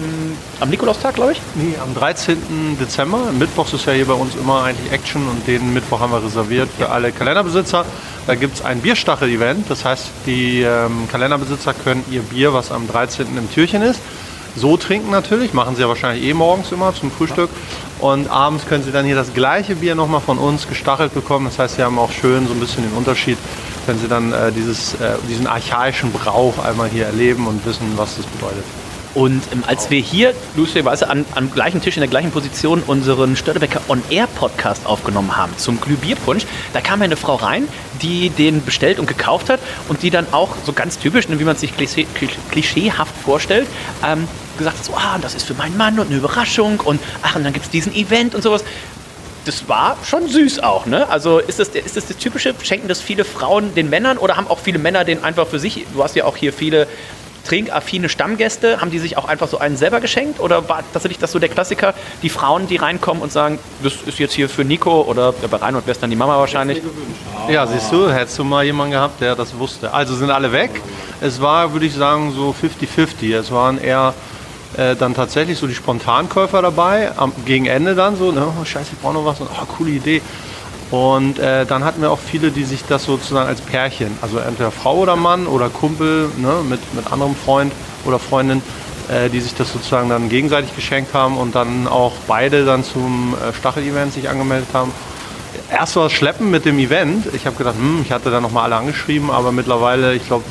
Speaker 1: am Nikolaustag, glaube ich.
Speaker 5: Nee, am 13. Dezember, Mittwochs ist ja hier bei uns immer eigentlich Action und den Mittwoch haben wir reserviert für alle Kalenderbesitzer. Da gibt es ein Bierstachel-Event, das heißt, die ähm, Kalenderbesitzer können ihr Bier, was am 13. im Türchen ist, so trinken natürlich, machen sie ja wahrscheinlich eh morgens immer zum Frühstück. Und abends können sie dann hier das gleiche Bier nochmal von uns gestachelt bekommen. Das heißt, sie haben auch schön so ein bisschen den Unterschied, wenn sie dann äh, dieses, äh, diesen archaischen Brauch einmal hier erleben und wissen, was das bedeutet.
Speaker 1: Und ähm, als wir hier lustigerweise an, am gleichen Tisch in der gleichen Position unseren Störtebecker On Air Podcast aufgenommen haben zum Glühbierpunsch, da kam eine Frau rein, die den bestellt und gekauft hat und die dann auch so ganz typisch, ne, wie man sich klischee, klischeehaft vorstellt, ähm, gesagt hat, so, ah, das ist für meinen Mann und eine Überraschung und ach, und dann gibt es diesen Event und sowas. Das war schon süß auch, ne? Also ist das, ist das das Typische, schenken das viele Frauen den Männern oder haben auch viele Männer den einfach für sich? Du hast ja auch hier viele trinkaffine Stammgäste, haben die sich auch einfach so einen selber geschenkt? Oder war tatsächlich das so der Klassiker, die Frauen, die reinkommen und sagen, das ist jetzt hier für Nico oder ja, bei Reinhold wäre es dann die Mama wahrscheinlich?
Speaker 5: Ja, siehst du, hättest du mal jemanden gehabt, der das wusste. Also sind alle weg. Es war, würde ich sagen, so 50-50. Es waren eher äh, dann tatsächlich so die Spontankäufer dabei, am, gegen Ende dann so, ne, oh, scheiße, ich brauche noch was und oh, coole Idee. Und äh, dann hatten wir auch viele, die sich das sozusagen als Pärchen, also entweder Frau oder Mann oder Kumpel ne, mit, mit anderem Freund oder Freundin, äh, die sich das sozusagen dann gegenseitig geschenkt haben und dann auch beide dann zum äh, Stachel-Event sich angemeldet haben. Erst war es Schleppen mit dem Event. Ich habe gedacht, hm, ich hatte dann nochmal alle angeschrieben, aber mittlerweile, ich glaube,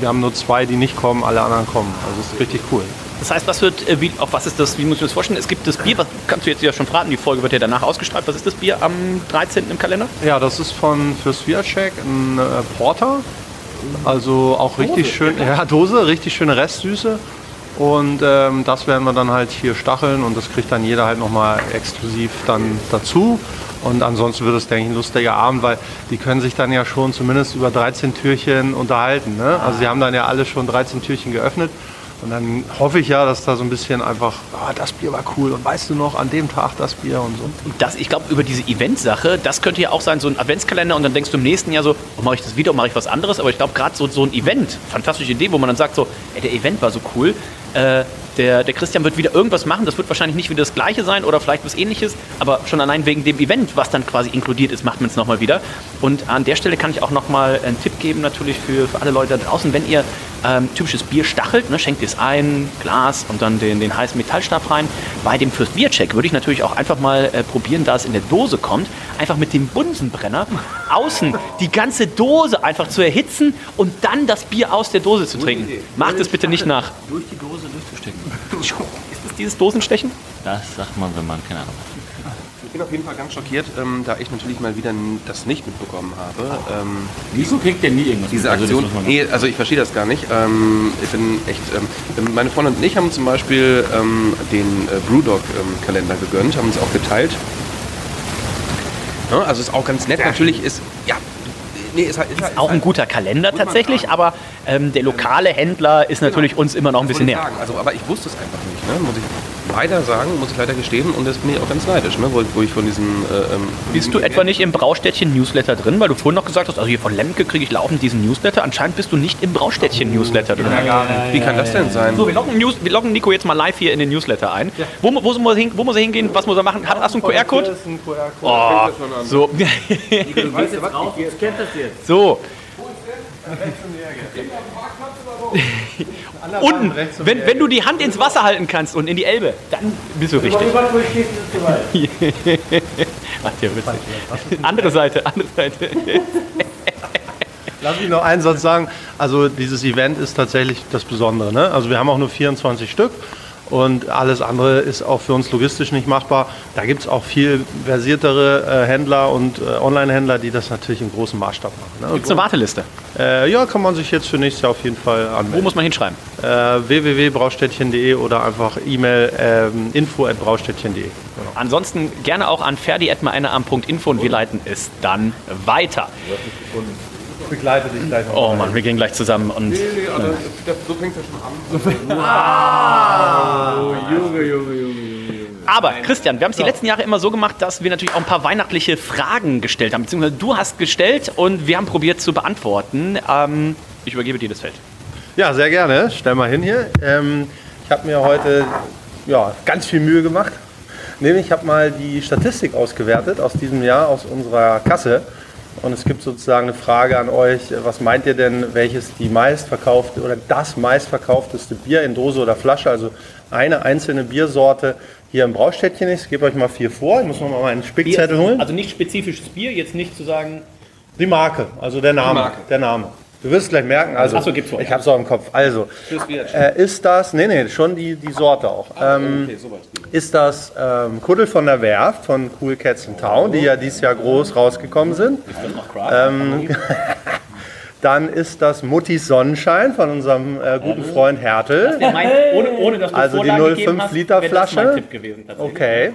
Speaker 5: wir haben nur zwei, die nicht kommen, alle anderen kommen. Also es ist richtig cool.
Speaker 1: Das heißt, was wird, äh, wie, auf was ist das, wie muss ich mir das vorstellen? Es gibt das Bier, was kannst du jetzt ja schon verraten, die Folge wird ja danach ausgestrahlt. Was ist das Bier am 13. im Kalender?
Speaker 5: Ja, das ist von Fürst Viacek ein äh, Porter. Also auch richtig schön, ja, Dose, richtig schöne Restsüße. Und ähm, das werden wir dann halt hier stacheln und das kriegt dann jeder halt nochmal exklusiv dann dazu. Und ansonsten wird es, denke ich, ein lustiger Abend, weil die können sich dann ja schon zumindest über 13 Türchen unterhalten. Ne? Also sie haben dann ja alle schon 13 Türchen geöffnet. Und dann hoffe ich ja, dass da so ein bisschen einfach, ah, das Bier war cool und weißt du noch, an dem Tag das Bier und so.
Speaker 1: Und das, ich glaube, über diese Event-Sache, das könnte ja auch sein, so ein Adventskalender und dann denkst du im nächsten Jahr so, oh, mache ich das wieder, mache ich was anderes. Aber ich glaube, gerade so, so ein Event, fantastische Idee, wo man dann sagt so, ey, der Event war so cool, äh, der, der Christian wird wieder irgendwas machen, das wird wahrscheinlich nicht wieder das gleiche sein oder vielleicht was ähnliches, aber schon allein wegen dem Event, was dann quasi inkludiert ist, macht man es nochmal wieder. Und an der Stelle kann ich auch nochmal einen Tipp geben, natürlich für, für alle Leute da draußen, wenn ihr ähm, typisches Bier stachelt, ne, schenkt ihr es ein, Glas und dann den, den heißen Metallstab rein. Bei dem Fürst Biercheck würde ich natürlich auch einfach mal äh, probieren, da es in der Dose kommt, einfach mit dem Bunsenbrenner [laughs] außen die ganze Dose einfach zu erhitzen und dann das Bier aus der Dose zu trinken. Macht es bitte nicht nach.
Speaker 2: Durch die Dose durchzustecken. [laughs]
Speaker 1: Ist das dieses Dosenstechen?
Speaker 2: Das sagt man, wenn man keine Ahnung hat.
Speaker 3: Ich bin auf jeden Fall ganz schockiert, ähm, da ich natürlich mal wieder das nicht mitbekommen habe. Ähm,
Speaker 2: Wieso kriegt der nie irgendwas?
Speaker 3: diese?
Speaker 2: Also,
Speaker 3: Aktion,
Speaker 2: man-
Speaker 3: nee, also ich verstehe das gar nicht. Ähm, ich bin echt, ähm, meine Freundin und ich haben zum Beispiel ähm, den äh, Brewdog-Kalender gegönnt, haben uns auch geteilt. Ja, also ist auch ganz nett. Natürlich ist, ja, nee, ist halt, ist halt,
Speaker 1: Auch ein guter Kalender tatsächlich, aber ähm, der lokale Händler ist natürlich uns immer noch ein bisschen näher.
Speaker 3: sagen. Also, aber ich wusste es einfach nicht, ne? muss ich leider sagen, muss ich leider gestehen, und das bin ich auch ganz neidisch, ne, wo, wo ich von diesen. Äh, ähm,
Speaker 1: Bist du etwa nicht im Braustädtchen-Newsletter drin? Weil du vorhin noch gesagt hast, also hier von Lemke kriege ich laufend diesen Newsletter. Anscheinend bist du nicht im Braustädtchen-Newsletter drin.
Speaker 3: Wie kann das denn sein?
Speaker 1: So, wir loggen, News, wir loggen Nico jetzt mal live hier in den Newsletter ein. Wo, wo, muss er hin, wo muss er hingehen? Was muss er machen? Hat, hast du einen QR-Code?
Speaker 5: Das ist ein QR-Code.
Speaker 1: Oh, so. [laughs] so. [laughs] Unten, wenn, wenn du die Hand ins Wasser halten kannst und in die Elbe, dann bist du richtig. [laughs] Ach, der witzig. Andere Seite, andere Seite.
Speaker 5: Lass mich noch einen Satz sagen. Also dieses Event ist tatsächlich das Besondere. Ne? Also wir haben auch nur 24 Stück und alles andere ist auch für uns logistisch nicht machbar. Da gibt es auch viel versiertere äh, Händler und äh, Online-Händler, die das natürlich im großen Maßstab machen. Ne?
Speaker 1: Gibt es eine Warteliste?
Speaker 5: Äh, ja, kann man sich jetzt für nächstes Jahr auf jeden Fall
Speaker 1: Wo
Speaker 5: anmelden.
Speaker 1: muss man hinschreiben?
Speaker 5: Äh, www.braustädtchen.de oder einfach E-Mail ähm, info.braustädtchen.de. Genau.
Speaker 1: Ansonsten gerne auch an ferdi.meinearm.info und wir leiten es dann weiter.
Speaker 5: Ich begleite dich gleich noch.
Speaker 1: Oh Mann, wir gehen gleich zusammen und
Speaker 3: so fängt es ja schon an.
Speaker 1: Aber Christian, wir haben es die letzten Jahre immer so gemacht, dass wir natürlich auch ein paar weihnachtliche Fragen gestellt haben, beziehungsweise du hast gestellt und wir haben probiert zu beantworten. Ähm, ich übergebe dir das Feld.
Speaker 5: Ja, sehr gerne. Stell mal hin hier. Ähm, ich habe mir heute ja, ganz viel Mühe gemacht. Nämlich, ich habe mal die Statistik ausgewertet aus diesem Jahr aus unserer Kasse. Und es gibt sozusagen eine Frage an euch. Was meint ihr denn, welches die meistverkaufte oder das meistverkaufteste Bier in Dose oder Flasche, also eine einzelne Biersorte hier im Braustädtchen ist? Ich gebe euch mal vier vor. Ich muss noch mal meinen Spickzettel holen.
Speaker 1: Also nicht spezifisches Bier, jetzt nicht zu sagen.
Speaker 5: Die Marke, also der Name. Der Name. Du wirst es gleich merken. Also,
Speaker 1: Ach so, gibt's vor.
Speaker 5: ich habe es auch im Kopf. Also, äh, ist das, nee, nee, schon die, die Sorte auch. ähm, ist das ähm, Kuddel von der Werft von Cool Cats in Town, die ja dieses Jahr groß rausgekommen sind. Ähm, [laughs] dann ist das Muttis Sonnenschein von unserem äh, guten Freund Hertel.
Speaker 1: ohne, ohne dass du
Speaker 5: Also die
Speaker 1: Vorlagen
Speaker 5: 0,5
Speaker 1: gegeben hast,
Speaker 5: Liter
Speaker 1: das
Speaker 5: Flasche.
Speaker 1: Tipp gewesen.
Speaker 5: Okay.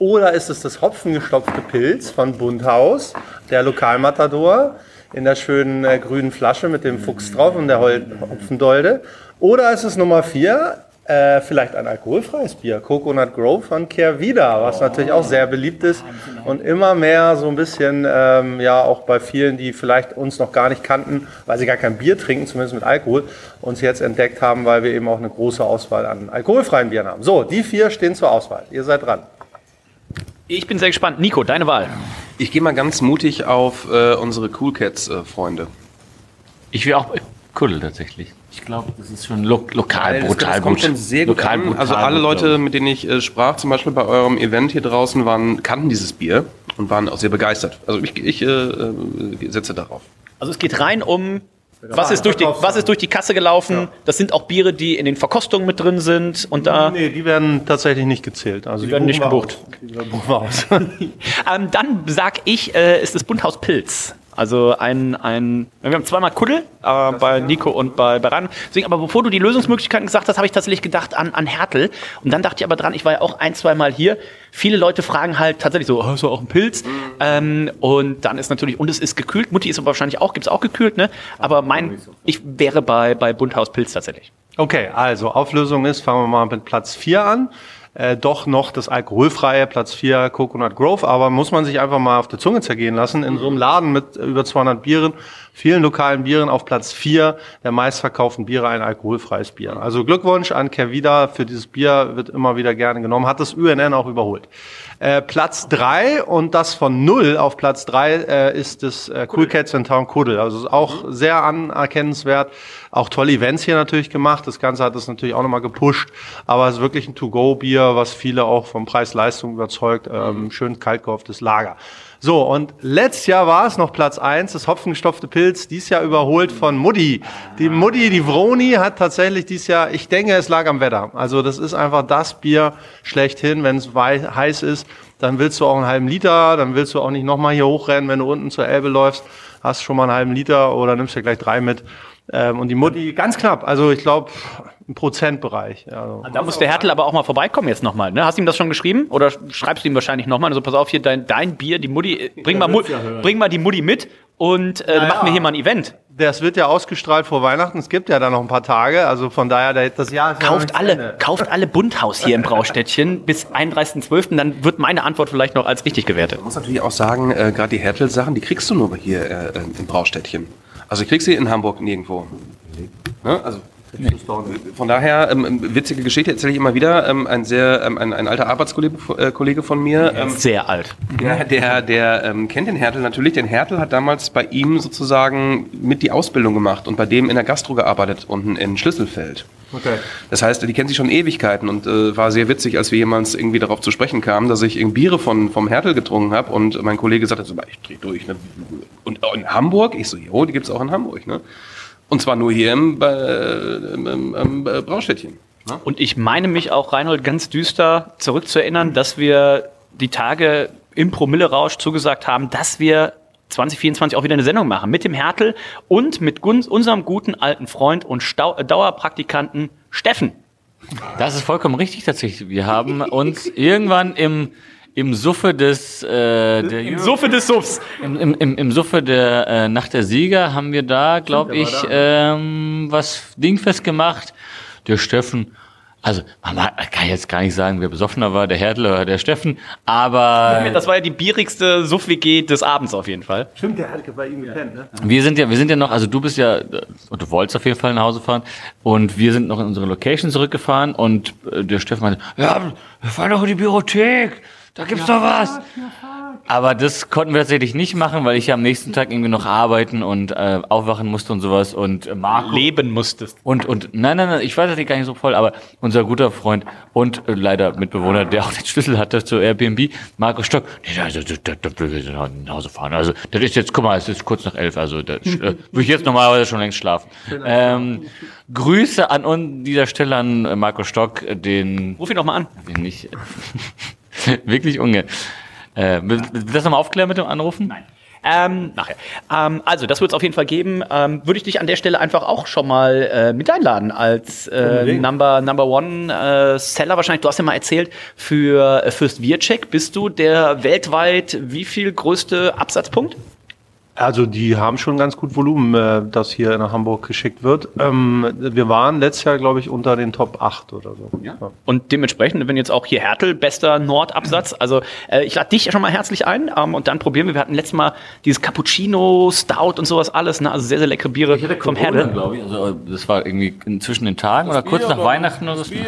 Speaker 5: Oder ist es das hopfengestopfte Pilz von Bundhaus, der Lokalmatador, in der schönen äh, grünen Flasche mit dem Fuchs drauf und der Hopfendolde? Oder ist es Nummer 4, äh, vielleicht ein alkoholfreies Bier, Coconut Grove von Kehrwieder, was natürlich auch sehr beliebt ist und immer mehr so ein bisschen, ähm, ja, auch bei vielen, die vielleicht uns noch gar nicht kannten, weil sie gar kein Bier trinken, zumindest mit Alkohol, uns jetzt entdeckt haben, weil wir eben auch eine große Auswahl an alkoholfreien Bieren haben. So, die vier stehen zur Auswahl. Ihr seid dran.
Speaker 1: Ich bin sehr gespannt. Nico, deine Wahl.
Speaker 3: Ich gehe mal ganz mutig auf äh, unsere Cool Cats äh, Freunde.
Speaker 2: Ich will auch Kuddel tatsächlich. Ich glaube, das ist schon lo lokal
Speaker 3: Weil das,
Speaker 2: brutal
Speaker 3: das kommt
Speaker 2: gut.
Speaker 3: schon sehr gut
Speaker 2: lokal
Speaker 3: an.
Speaker 2: brutal
Speaker 3: Also alle Leute, mit denen ich äh, sprach, zum Beispiel bei eurem Event hier draußen, waren, kannten dieses Bier und waren auch sehr begeistert. Also ich, ich äh, äh, setze darauf.
Speaker 1: Also es geht rein um, was ist durch die, was ist durch die Kasse gelaufen. Das sind auch Biere, die in den Verkostungen mit drin sind. Und da,
Speaker 5: Nee, die werden tatsächlich nicht gezählt. Also die,
Speaker 1: werden nicht gebucht.
Speaker 5: aus. Die buchen wir aus. [laughs]
Speaker 1: ähm, dann sag ich, äh, ist das Bunthaus Pilz. Also ein, ein, wir haben zweimal Kuddel äh, bei Nico und bei, bei Ran. Deswegen, aber bevor du die Lösungsmöglichkeiten gesagt hast, habe ich tatsächlich gedacht an, an Hertel. Und dann dachte ich aber dran, ich war ja auch ein, zwei Mal hier. Viele Leute fragen halt tatsächlich so, oh, ist auch ein Pilz? Ähm, und dann ist natürlich, und es ist gekühlt. Mutti ist aber wahrscheinlich auch, gibt's auch gekühlt, ne? Aber mein, ich wäre bei, bei Bunthaus Pilz tatsächlich.
Speaker 5: Okay, also Auflösung ist, fangen wir mal mit Platz 4 an. Äh, doch noch das alkoholfreie Platz 4 Coconut Grove, aber muss man sich einfach mal auf der Zunge zergehen lassen. In so einem Laden mit über 200 Bieren, vielen lokalen Bieren auf Platz 4 der meistverkauften Biere ein alkoholfreies Bier. Also Glückwunsch an Kervida für dieses Bier, wird immer wieder gerne genommen, hat das UNN auch überholt. Äh, Platz 3 und das von 0 auf Platz 3 äh, ist das äh, Cool Cats in Town Kuddel. Also ist auch sehr anerkennenswert. Auch tolle Events hier natürlich gemacht. Das Ganze hat das natürlich auch nochmal gepusht. Aber es ist wirklich ein To-Go-Bier, was viele auch vom Preis-Leistung überzeugt. Ähm, schön kalt gehoftes Lager. So, und letztes Jahr war es noch Platz eins, das hopfengestopfte Pilz, dies Jahr überholt von Muddy. Die Muddy, die Vroni, hat tatsächlich dies Jahr, ich denke, es lag am Wetter. Also das ist einfach das Bier schlechthin, wenn es heiß ist, dann willst du auch einen halben Liter, dann willst du auch nicht nochmal hier hochrennen, wenn du unten zur Elbe läufst, hast schon mal einen halben Liter oder nimmst dir gleich drei mit. Ähm, und die Muddy, ganz knapp, also ich glaube, im Prozentbereich. Also.
Speaker 1: Da muss der Hertel aber auch mal vorbeikommen jetzt nochmal. Ne? Hast du ihm das schon geschrieben? Oder schreibst du ihm wahrscheinlich nochmal? Also pass auf, hier dein, dein Bier, die Mutti, äh, bring mal, Mu bring mal die Mutti mit und äh, machen wir hier mal ein Event.
Speaker 5: Das wird ja ausgestrahlt vor Weihnachten. Es gibt ja da noch ein paar Tage. Also von daher, das Jahr ist ja
Speaker 1: Kauft
Speaker 5: zu
Speaker 1: alle,
Speaker 5: Ende.
Speaker 1: kauft alle Bunthaus hier im Braustädtchen [laughs] bis 31.12. Dann wird meine Antwort vielleicht noch als richtig gewertet.
Speaker 3: Man muss natürlich auch sagen, äh, gerade die Hertel-Sachen, die kriegst du nur hier äh, im Braustädtchen. Also ich krieg sie in Hamburg nirgendwo. Ne? Also von daher, ähm, witzige Geschichte erzähle ich immer wieder. Ähm, ein sehr, ähm, ein, ein alter Arbeitskollege äh, Kollege von mir, ähm,
Speaker 1: Sehr alt.
Speaker 3: der, der, der ähm, kennt den Hertel natürlich. Den Hertel hat damals bei ihm sozusagen mit die Ausbildung gemacht und bei dem in der Gastro gearbeitet, unten in Schlüsselfeld.
Speaker 5: Okay.
Speaker 3: Das heißt, die kennen sich schon Ewigkeiten und äh, war sehr witzig, als wir jemals irgendwie darauf zu sprechen kamen, dass ich irgendwie Biere von, vom Hertel getrunken habe und mein Kollege sagte so, "Na, ich dreh durch. Ne? Und in Hamburg? Ich so, jo, die gibt's auch in Hamburg. Ne? Und zwar nur hier im, äh, im, im, im äh, Braustädtchen. Ne?
Speaker 1: Und ich meine mich auch, Reinhold, ganz düster zurückzuerinnern, dass wir die Tage im Promillerausch zugesagt haben, dass wir 2024 auch wieder eine Sendung machen mit dem Härtel und mit unserem guten alten Freund und Stau äh, Dauerpraktikanten Steffen.
Speaker 2: Das ist vollkommen richtig tatsächlich. Wir haben uns irgendwann im, im Suffe des äh, der
Speaker 1: Im Suffe des Suffs.
Speaker 2: Im, im, im, Im Suffe der äh, Nacht der Sieger haben wir da, glaube ich, ähm, was dingfest gemacht. Der Steffen, also man kann jetzt gar nicht sagen, wer besoffener war, der Hertel oder der Steffen, aber
Speaker 1: Das war ja die bierigste Suff-WG des Abends auf jeden Fall.
Speaker 5: Stimmt, der hat bei ihm gepennt, ne?
Speaker 2: wir sind ja, wir sind ja noch, also du bist ja, und du wolltest auf jeden Fall nach Hause fahren und wir sind noch in unsere Location zurückgefahren und äh, der Steffen meinte, ja, wir fahren doch in die Bibliothek, da gibt's doch was. Aber das konnten wir tatsächlich nicht machen, weil ich ja am nächsten Tag irgendwie noch arbeiten und äh, aufwachen musste und sowas und äh, Marco
Speaker 1: Leben musstest.
Speaker 2: und und nein nein nein ich weiß das nicht gar nicht so voll, aber unser guter Freund und äh, leider Mitbewohner, der auch den Schlüssel hatte zur Airbnb, Marco Stock, nee, da, da, da, da, da will ich nach Hause fahren. Also das ist jetzt, guck mal, es ist kurz nach elf, also da äh, [laughs] würde ich jetzt normalerweise schon längst schlafen. Ähm, Grüße an dieser Stelle an äh, Marco Stock, den
Speaker 1: Ruf ihn noch mal an.
Speaker 2: den ich [laughs] wirklich ungern. Äh, will, will das nochmal aufklären mit dem Anrufen? Nein.
Speaker 1: Ähm, nachher. Ähm, also, das wird es auf jeden Fall geben. Ähm, Würde ich dich an der Stelle einfach auch schon mal äh, mit einladen als äh, Number, Number One äh, Seller wahrscheinlich. Du hast ja mal erzählt, für äh, Fürst Wircheck bist du der weltweit wie viel größte Absatzpunkt?
Speaker 5: Also die haben schon ganz gut Volumen, äh, das hier nach Hamburg geschickt wird. Ähm, wir waren letztes Jahr, glaube ich, unter den Top 8 oder so. Ja.
Speaker 1: Und dementsprechend, wenn jetzt auch hier Hertel, bester Nordabsatz, also äh, ich lade dich schon mal herzlich ein ähm, und dann probieren wir. Wir hatten letztes Mal dieses Cappuccino, Stout und sowas alles, ne? also sehr, sehr leckere Biere vom Hertel.
Speaker 2: glaube ich. Also, das war irgendwie zwischen den Tagen oder kurz nach Weihnachten oder so. [laughs]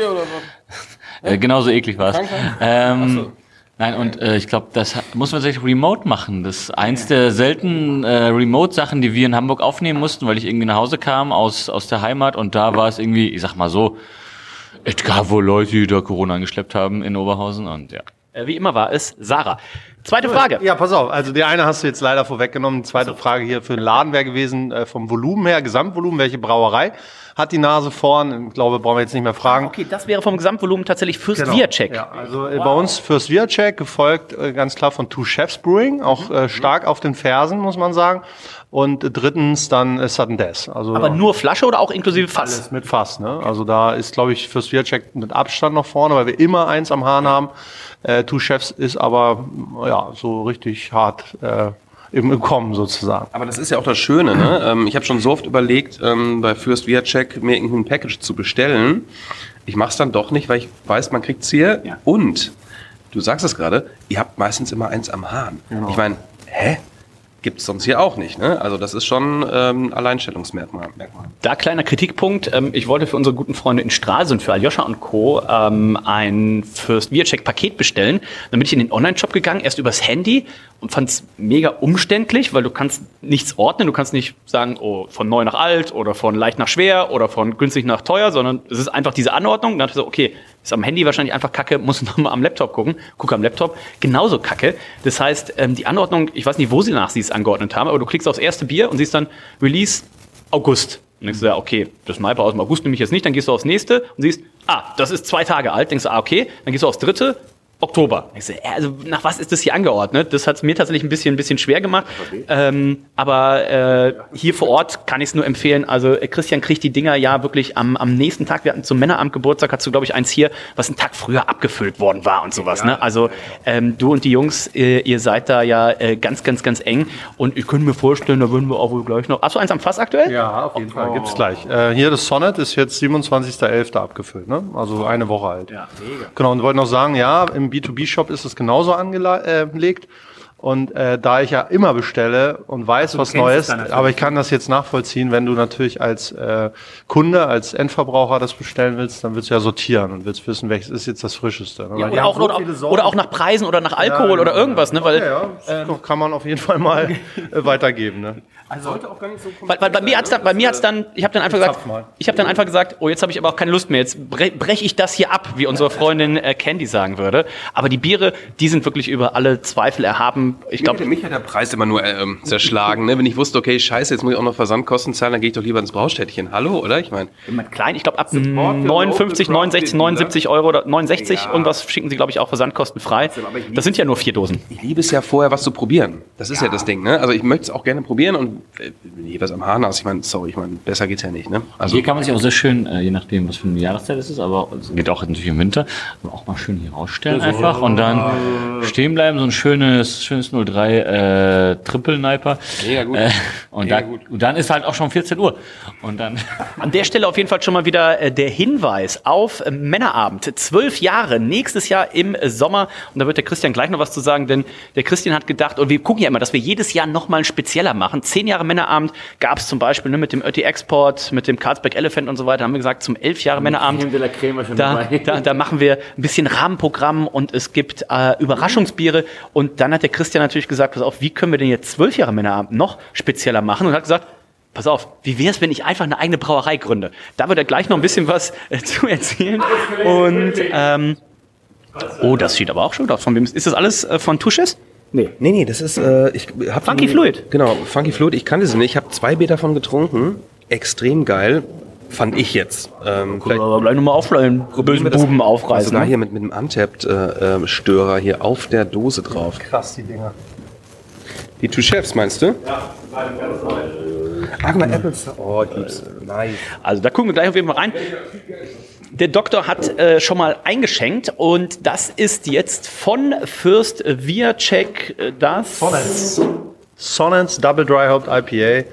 Speaker 2: Äh, genauso eklig war es. Ähm, Nein, und äh, ich glaube, das muss man tatsächlich remote machen. Das ist eins der seltenen äh, Remote-Sachen, die wir in Hamburg aufnehmen mussten, weil ich irgendwie nach Hause kam aus, aus der Heimat und da war es irgendwie, ich sag mal so, es gab wohl Leute, die da Corona angeschleppt haben in Oberhausen und ja.
Speaker 1: Äh, wie immer war es Sarah. Zweite Frage.
Speaker 5: Ja, pass auf. Also die eine hast du jetzt leider vorweggenommen. Die zweite Frage hier für den Laden wäre gewesen, äh, vom Volumen her, Gesamtvolumen, welche Brauerei hat die Nase vorn? Ich glaube, brauchen wir jetzt nicht mehr fragen.
Speaker 1: Okay, das wäre vom Gesamtvolumen tatsächlich Fürst
Speaker 5: Genau.
Speaker 1: Wircheck.
Speaker 5: Ja, also äh, bei uns Fürst Wircheck, gefolgt äh, ganz klar von Two Chefs Brewing, auch äh, stark auf den Fersen, muss man sagen. Und drittens dann äh, Sudden Death. Also
Speaker 1: Aber nur Flasche oder auch inklusive Fass?
Speaker 5: alles mit Fass. Ne? Also da ist, glaube ich, Fürst Wircheck mit Abstand noch vorne, weil wir immer eins am Hahn haben. Äh, Two Chefs ist aber ja so richtig hart äh, im, im Kommen sozusagen.
Speaker 3: Aber das ist ja auch das Schöne, ne? [laughs] Ähm, ich habe schon so oft überlegt, ähm, bei Fürst Viacek mir irgendein Package zu bestellen. Ich mache es dann doch nicht, weil ich weiß, man kriegt's hier. Und du sagst es gerade, ihr habt meistens immer eins am Hahn. Ich meine, hä? Gibt's sonst hier auch nicht, ne? Also das ist schon ähm, Alleinstellungsmerkmal. Merkmal.
Speaker 1: Da kleiner Kritikpunkt. Ähm, ich wollte für unsere guten Freunde in Stralsund, für Aljoscha und Co. Ähm, ein Fürst Viacek-Paket bestellen. Dann bin ich in den Online-Shop gegangen, erst übers Handy und fand es mega umständlich, weil du kannst nichts ordnen. Du kannst nicht sagen, oh, von neu nach alt oder von leicht nach schwer oder von günstig nach teuer, sondern es ist einfach diese Anordnung. Dann dachte ich so, okay, ist am Handy wahrscheinlich einfach kacke, muss [laughs] nochmal am Laptop gucken. Guck am Laptop, genauso kacke. Das heißt, ähm, die Anordnung, ich weiß nicht, wo sie nach sie es angeordnet haben, aber du klickst aufs erste Bier und siehst dann Release August. Und denkst du, ja, okay, das Sniper aus dem August nehme ich jetzt nicht, dann gehst du aufs nächste und siehst, ah, das ist zwei Tage alt, denkst du, ah, okay, dann gehst du aufs dritte, Oktober. So, äh, also nach was ist das hier angeordnet? Das hat es mir tatsächlich ein bisschen, ein bisschen schwer gemacht. Ähm, aber äh, hier vor Ort kann ich es nur empfehlen. Also äh, Christian kriegt die Dinger ja wirklich am, am nächsten Tag. Wir hatten zum Männeramt Geburtstag, hast du, glaube ich, eins hier, was einen Tag früher abgefüllt worden war und sowas. Ne? Also ähm, du und die Jungs, äh, ihr seid da ja äh, ganz, ganz, ganz eng. Und ich könnte mir vorstellen, da würden wir auch wohl gleich noch. Hast du eins am Fass aktuell?
Speaker 5: Ja, auf jeden Fall. Gibt's gleich. Äh, hier das Sonnet ist jetzt 27.11. abgefüllt, ne? Also eine Woche alt. Ja, mega. Genau, und wollte noch sagen, ja, im B2B-Shop ist es genauso angelegt. Und äh, da ich ja immer bestelle und weiß, was Neues, aber ich kann das jetzt nachvollziehen, wenn du natürlich als äh, Kunde, als Endverbraucher das bestellen willst, dann willst du ja sortieren und willst wissen, welches ist jetzt das Frischeste. Ne?
Speaker 1: Ja, oder, auch,
Speaker 5: so
Speaker 1: oder, oder auch nach Preisen oder nach Alkohol
Speaker 5: Ja,
Speaker 1: oder
Speaker 5: genau,
Speaker 1: irgendwas, ne? Weil,
Speaker 5: ja, ja, das kann man auf jeden Fall mal [laughs] äh, weitergeben. Ne?
Speaker 3: Sollte auch gar nicht so
Speaker 1: weil, weil bei mir hat's dann, bei mir hat's dann, ich habe dann einfach gesagt, ich habe dann einfach gesagt, oh, jetzt habe ich aber auch keine Lust mehr. Jetzt bre breche ich das hier ab, wie unsere Freundin äh, Candy sagen würde. Aber die Biere, die sind wirklich über alle Zweifel erhaben. Ich
Speaker 3: glaube, mich hat der Preis immer nur ähm, zerschlagen. Ne? Wenn ich wusste, okay, scheiße, jetzt muss ich auch noch Versandkosten zahlen, dann gehe ich doch lieber ins Braustädtchen. Hallo, oder? Ich meine,
Speaker 1: klein, ich glaube ab 59, 69, 79 Euro oder 69
Speaker 3: Ja.
Speaker 1: und was schicken sie, glaube ich, auch versandkostenfrei. Das sind ja nur vier Dosen.
Speaker 3: ich liebe es ja vorher, was zu probieren. Das ist ja, das Ding. Ne? Also ich möchte es auch gerne probieren und was am Hahn hast, ich meine, sorry, ich meine, besser geht's ja nicht. Ne? Also
Speaker 2: Hier kann man sich auch sehr schön, äh, je nachdem, was für eine Jahreszeit es ist, aber es geht auch natürlich im Winter, aber auch mal schön hier rausstellen einfach und dann stehen bleiben, so ein schönes, schönes 03 äh, Triple Niper.
Speaker 3: Mega gut.
Speaker 2: Äh, und,
Speaker 3: Mega
Speaker 2: dann,
Speaker 3: gut.
Speaker 2: und dann ist halt auch schon 14 Uhr. Und dann. [laughs]
Speaker 1: An der Stelle auf jeden Fall schon mal wieder äh, der Hinweis auf Männerabend. Zwölf Jahre, nächstes Jahr im Sommer. Und da wird der Christian gleich noch was zu sagen, denn der Christian hat gedacht, und wir gucken ja immer, dass wir jedes Jahr nochmal ein spezieller machen. Zehn Jahre Männerabend gab es zum Beispiel ne, mit dem Ötti Export, mit dem Carlsberg Elephant und so weiter. Haben wir gesagt, zum elf Jahre Männerabend. Da, da, da machen wir ein bisschen Rahmenprogramm und es gibt äh, Überraschungsbiere. Und dann hat der Christian natürlich gesagt, pass auf, wie können wir denn jetzt zwölf Jahre Männerabend noch spezieller machen? Und hat gesagt, pass auf, wie wäre es, wenn ich einfach eine eigene Brauerei gründe? Da wird er gleich noch ein bisschen was äh, [laughs] zu erzählen. Und ähm, oh, das sieht aber auch schon aus. Von wem ist ist das alles äh, von Tusches?
Speaker 3: Nee, nee, nee, das ist, äh, ich hab
Speaker 1: Funky Fluid.
Speaker 3: Genau, Funky Fluid, ich kannte sie nicht. Ich habe zwei Bier davon getrunken. Extrem geil, fand ich jetzt. Ähm, vielleicht
Speaker 1: Aber gleich nochmal aufschlagen, bösen
Speaker 3: wir das-
Speaker 1: Buben aufreißen.
Speaker 3: sogar hier mit, mit einem Untapped-Störer hier auf der Dose drauf.
Speaker 5: Krass, die Dinger.
Speaker 3: Die Two Chefs, meinst du? Ja, Ach, mal Apples. Oh, ich lieb's. Nice.
Speaker 1: Also da gucken wir gleich auf jeden Fall rein. Der Doktor hat äh, schon mal eingeschenkt und das ist jetzt von Fürst Viacek äh, das.
Speaker 5: Sonnets Double Dry Hopped IPA.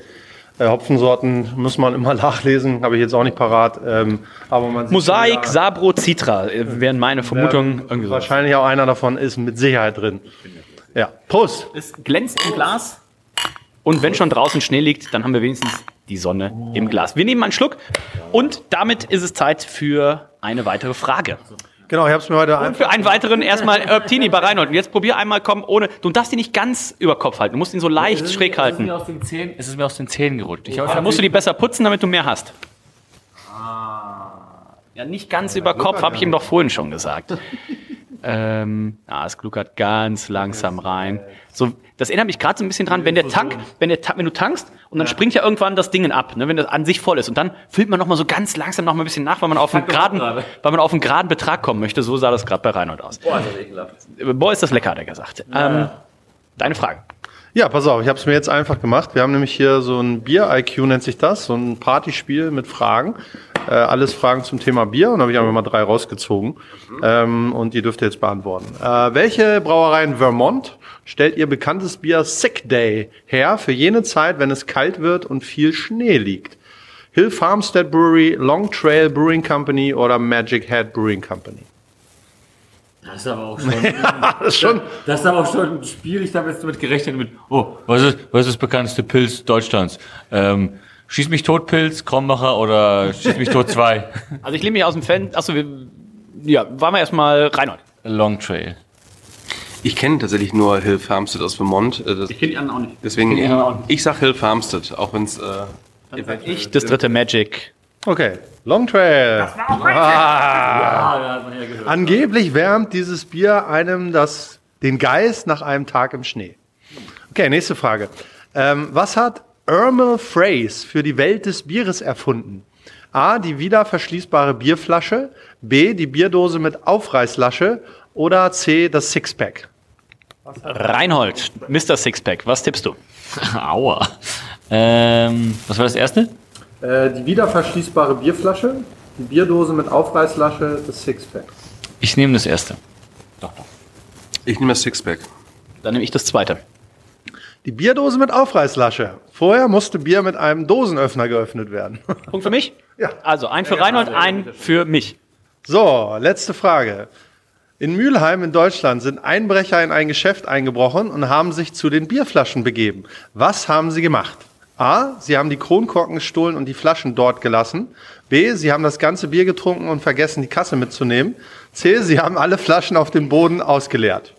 Speaker 5: Äh, Hopfensorten muss man immer [laughs] nachlesen, habe ich jetzt auch nicht parat. Ähm, aber man sieht
Speaker 1: Mosaik,
Speaker 5: ja,
Speaker 1: Sabro, Citra äh, wären meine Vermutungen. Irgendwie sowas.
Speaker 5: wahrscheinlich auch einer davon ist mit Sicherheit drin. Ja, Prost!
Speaker 1: Es glänzt im Glas. Und wenn schon draußen Schnee liegt, dann haben wir wenigstens die Sonne im Glas. Wir nehmen einen Schluck und damit ist es Zeit für eine weitere Frage.
Speaker 5: Genau, ich habe es mir heute
Speaker 1: Und für einen weiteren erstmal Erptini bei Reinhold. Und jetzt probier einmal kommen ohne. Du darfst ihn nicht ganz über Kopf halten. Du musst ihn so leicht schräg
Speaker 2: Es ist
Speaker 1: halten.
Speaker 2: mir aus den Zähnen, es ist mir aus den Zähnen gerutscht. Ich hab,
Speaker 1: Da musst du die besser putzen, damit du mehr hast. Ja, nicht ganz über Kopf, habe ich ihm doch vorhin schon gesagt. [laughs] ähm, ja, es gluckert ganz langsam rein. So, das erinnert mich gerade so ein bisschen dran, wenn der Tank, wenn, der, wenn du tankst und dann springt ja irgendwann das Ding ab, ne, wenn das an sich voll ist. Und dann füllt man noch mal so ganz langsam noch mal ein bisschen nach, weil man auf einen geraden, weil man auf einen geraden Betrag kommen möchte. So sah das gerade bei Reinhold aus. Boah, ist das ekelhaft. Boah, ist das lecker, hat er gesagt. Ähm, deine Frage.
Speaker 5: Ja, pass auf, ich habe es mir jetzt einfach gemacht. Wir haben nämlich hier so ein Bier-IQ, nennt sich das, so ein Partyspiel mit Fragen. Äh, alles Fragen zum Thema Bier und da habe ich einfach mal drei rausgezogen. Ähm, und die dürft ihr jetzt beantworten. Äh, welche Brauerei in Vermont stellt ihr bekanntes Bier Sick Day her für jene Zeit, wenn es kalt wird und viel Schnee liegt? Hill Farmstead Brewery, Long Trail Brewing Company oder Magic Head Brewing Company?
Speaker 2: Das ist aber auch schon. [laughs]
Speaker 5: Das ist schon
Speaker 2: Das ist aber auch schon ein Spiel. Ich habe jetzt damit gerechnet mit, oh, was ist, was ist das bekannteste Pilz Deutschlands? Ähm, Schieß mich tot Pilz, Krombacher oder Schieß mich tot 2? [laughs]
Speaker 1: Also ich lehne mich aus dem Fan. Achso, wir, ja, waren wir erstmal Reinhold.
Speaker 2: Long Trail.
Speaker 3: Ich kenne tatsächlich nur Hill Farmstead aus Vermont. äh, Das,
Speaker 1: Ich kenne die anderen auch nicht.
Speaker 3: deswegen,
Speaker 2: anderen auch
Speaker 3: ich sag Hill Farmstead, auch wenn es... Äh,
Speaker 1: Ich, das dritte Magic.
Speaker 5: Okay, Long Trail. Ah. Angeblich wärmt dieses Bier einem das, den Geist nach einem Tag im Schnee. Okay, nächste Frage. Ähm, was hat Ermal Phrase für die Welt des Bieres erfunden? A. Die wiederverschließbare Bierflasche. B. Die Bierdose mit Aufreißlasche. Oder C, das Sixpack?
Speaker 1: Reinhold, Mr. Sixpack, was tippst du? [laughs]
Speaker 2: Aua. Ähm, was war das erste?
Speaker 5: Äh, die wiederverschließbare Bierflasche, die Bierdose mit Aufreißlasche, das Sixpack.
Speaker 2: Ich nehme das erste.
Speaker 3: Ich nehme das Sixpack.
Speaker 1: Dann nehme ich das zweite.
Speaker 5: Die Bierdose mit Aufreißlasche. Vorher musste Bier mit einem Dosenöffner geöffnet werden.
Speaker 1: Punkt für mich? [laughs]
Speaker 5: Ja.
Speaker 1: Also ein für Reinhold, ein für mich.
Speaker 5: So, letzte Frage. In Mülheim in Deutschland sind Einbrecher in ein Geschäft eingebrochen und haben sich zu den Bierflaschen begeben. Was haben sie gemacht? A. Sie haben die Kronkorken gestohlen und die Flaschen dort gelassen. B. Sie haben das ganze Bier getrunken und vergessen, die Kasse mitzunehmen. C. Sie haben alle Flaschen auf dem Boden ausgeleert.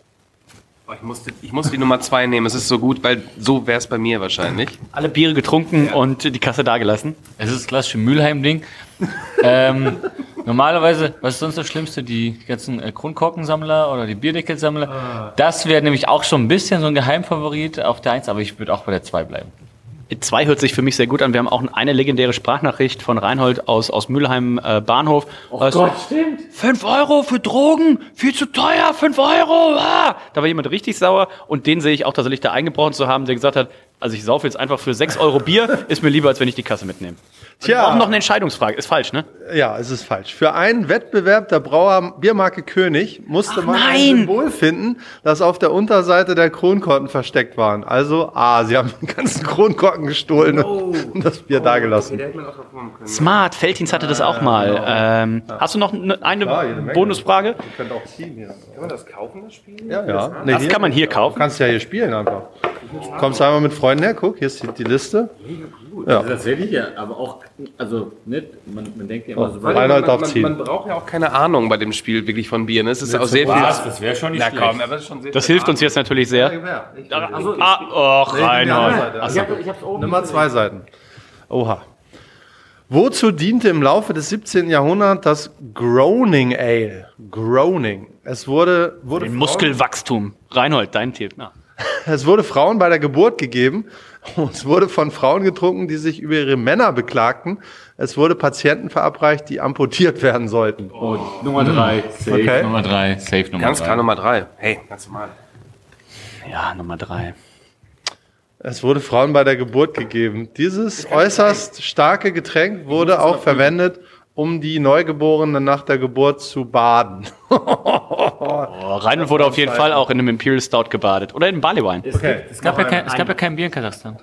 Speaker 3: Oh, Ich musste, ich musste die Nummer zwei nehmen. Es ist so gut, weil so wäre es bei mir wahrscheinlich.
Speaker 1: Alle Biere getrunken und die Kasse dagelassen.
Speaker 2: Es ist das klassische Mülheim-Ding. [laughs] ähm, normalerweise, was ist sonst das Schlimmste? Die ganzen äh, Kronkorkensammler oder die Bierdeckelsammler. Das wäre nämlich auch schon ein bisschen so ein Geheimfavorit auf der 1, aber ich würde auch bei der 2 bleiben.
Speaker 1: Zwei hört sich für mich sehr gut an. Wir haben auch eine legendäre Sprachnachricht von Reinhold aus, aus Mülheim äh, Bahnhof. Oh
Speaker 2: Gott, stimmt.
Speaker 1: 5 Euro für Drogen, viel zu teuer, 5 Euro. Ah! Da war jemand richtig sauer und den sehe ich auch tatsächlich da eingebrochen zu haben, der gesagt hat, also ich saufe jetzt einfach für 6 Euro Bier, ist mir lieber, als wenn ich die Kasse mitnehme.
Speaker 5: Tja.
Speaker 1: Auch noch eine Entscheidungsfrage, ist falsch, ne?
Speaker 5: Ja, es ist falsch. Für einen Wettbewerb der Brauer Biermarke König musste
Speaker 1: Ach,
Speaker 5: man
Speaker 1: nein!
Speaker 5: ein Symbol finden, das auf der Unterseite der Kronkorken versteckt waren. Also A, sie haben den [laughs] ganzen Kronkorken gestohlen und das Bier dagelassen.
Speaker 1: Smart, Felddienst hatte das auch mal. Ähm, hast du noch eine, eine
Speaker 5: Klar.
Speaker 1: Bonusfrage?
Speaker 5: Ihr könnt auch ziehen hier.
Speaker 3: Kann man das kaufen, das Spiel?
Speaker 5: Ja, ja. Nee,
Speaker 1: Das kann man hier kaufen.
Speaker 5: Du kannst ja hier spielen einfach. Kommst einmal mit Freunden her, guck, hier ist die, die Liste. Ja.
Speaker 6: Tatsächlich, ja, aber auch, also nicht, man, man denkt ja immer so,
Speaker 5: Reinhold darf
Speaker 3: man,
Speaker 5: ziehen.
Speaker 3: man braucht ja auch keine Ahnung bei dem Spiel wirklich von Bier. Ne? Es ist auch sehr viel.
Speaker 6: das wäre schon nicht
Speaker 3: Na
Speaker 6: schlecht.
Speaker 3: komm, aber es ist schon sehr
Speaker 1: Das hilft uns jetzt natürlich sehr.
Speaker 6: Also, ich,
Speaker 1: Ah, och, Reinhold.
Speaker 6: oben
Speaker 5: Nimm mal zwei Seiten. Oha. Wozu diente im Laufe des 17. Jahrhunderts das Groaning Ale? Groaning. Es wurde, wurde
Speaker 1: Muskelwachstum. Reinhold, dein Tipp. Na. [laughs]
Speaker 5: Es wurde Frauen bei der Geburt gegeben. Und es wurde von Frauen getrunken, die sich über ihre Männer beklagten. Es wurde Patienten verabreicht, die amputiert werden sollten.
Speaker 6: Oh, Nummer drei. Safe.
Speaker 5: Okay.
Speaker 2: Nummer 3, safe Nummer
Speaker 3: Ganz
Speaker 2: 3.
Speaker 3: klar Nummer drei. Hey, ganz normal.
Speaker 1: Ja, Nummer drei.
Speaker 5: Es wurde Frauen bei der Geburt gegeben. Dieses äußerst starke Getränk wurde auch verwendet, um die Neugeborenen nach der Geburt zu baden. [laughs]
Speaker 1: Oh, Reinhold wurde auf jeden Fall auch in einem Imperial Stout gebadet. Oder in Barleywein.
Speaker 5: Okay.
Speaker 2: Es gab, ja kein, es gab ja kein Bier in Kasachstan.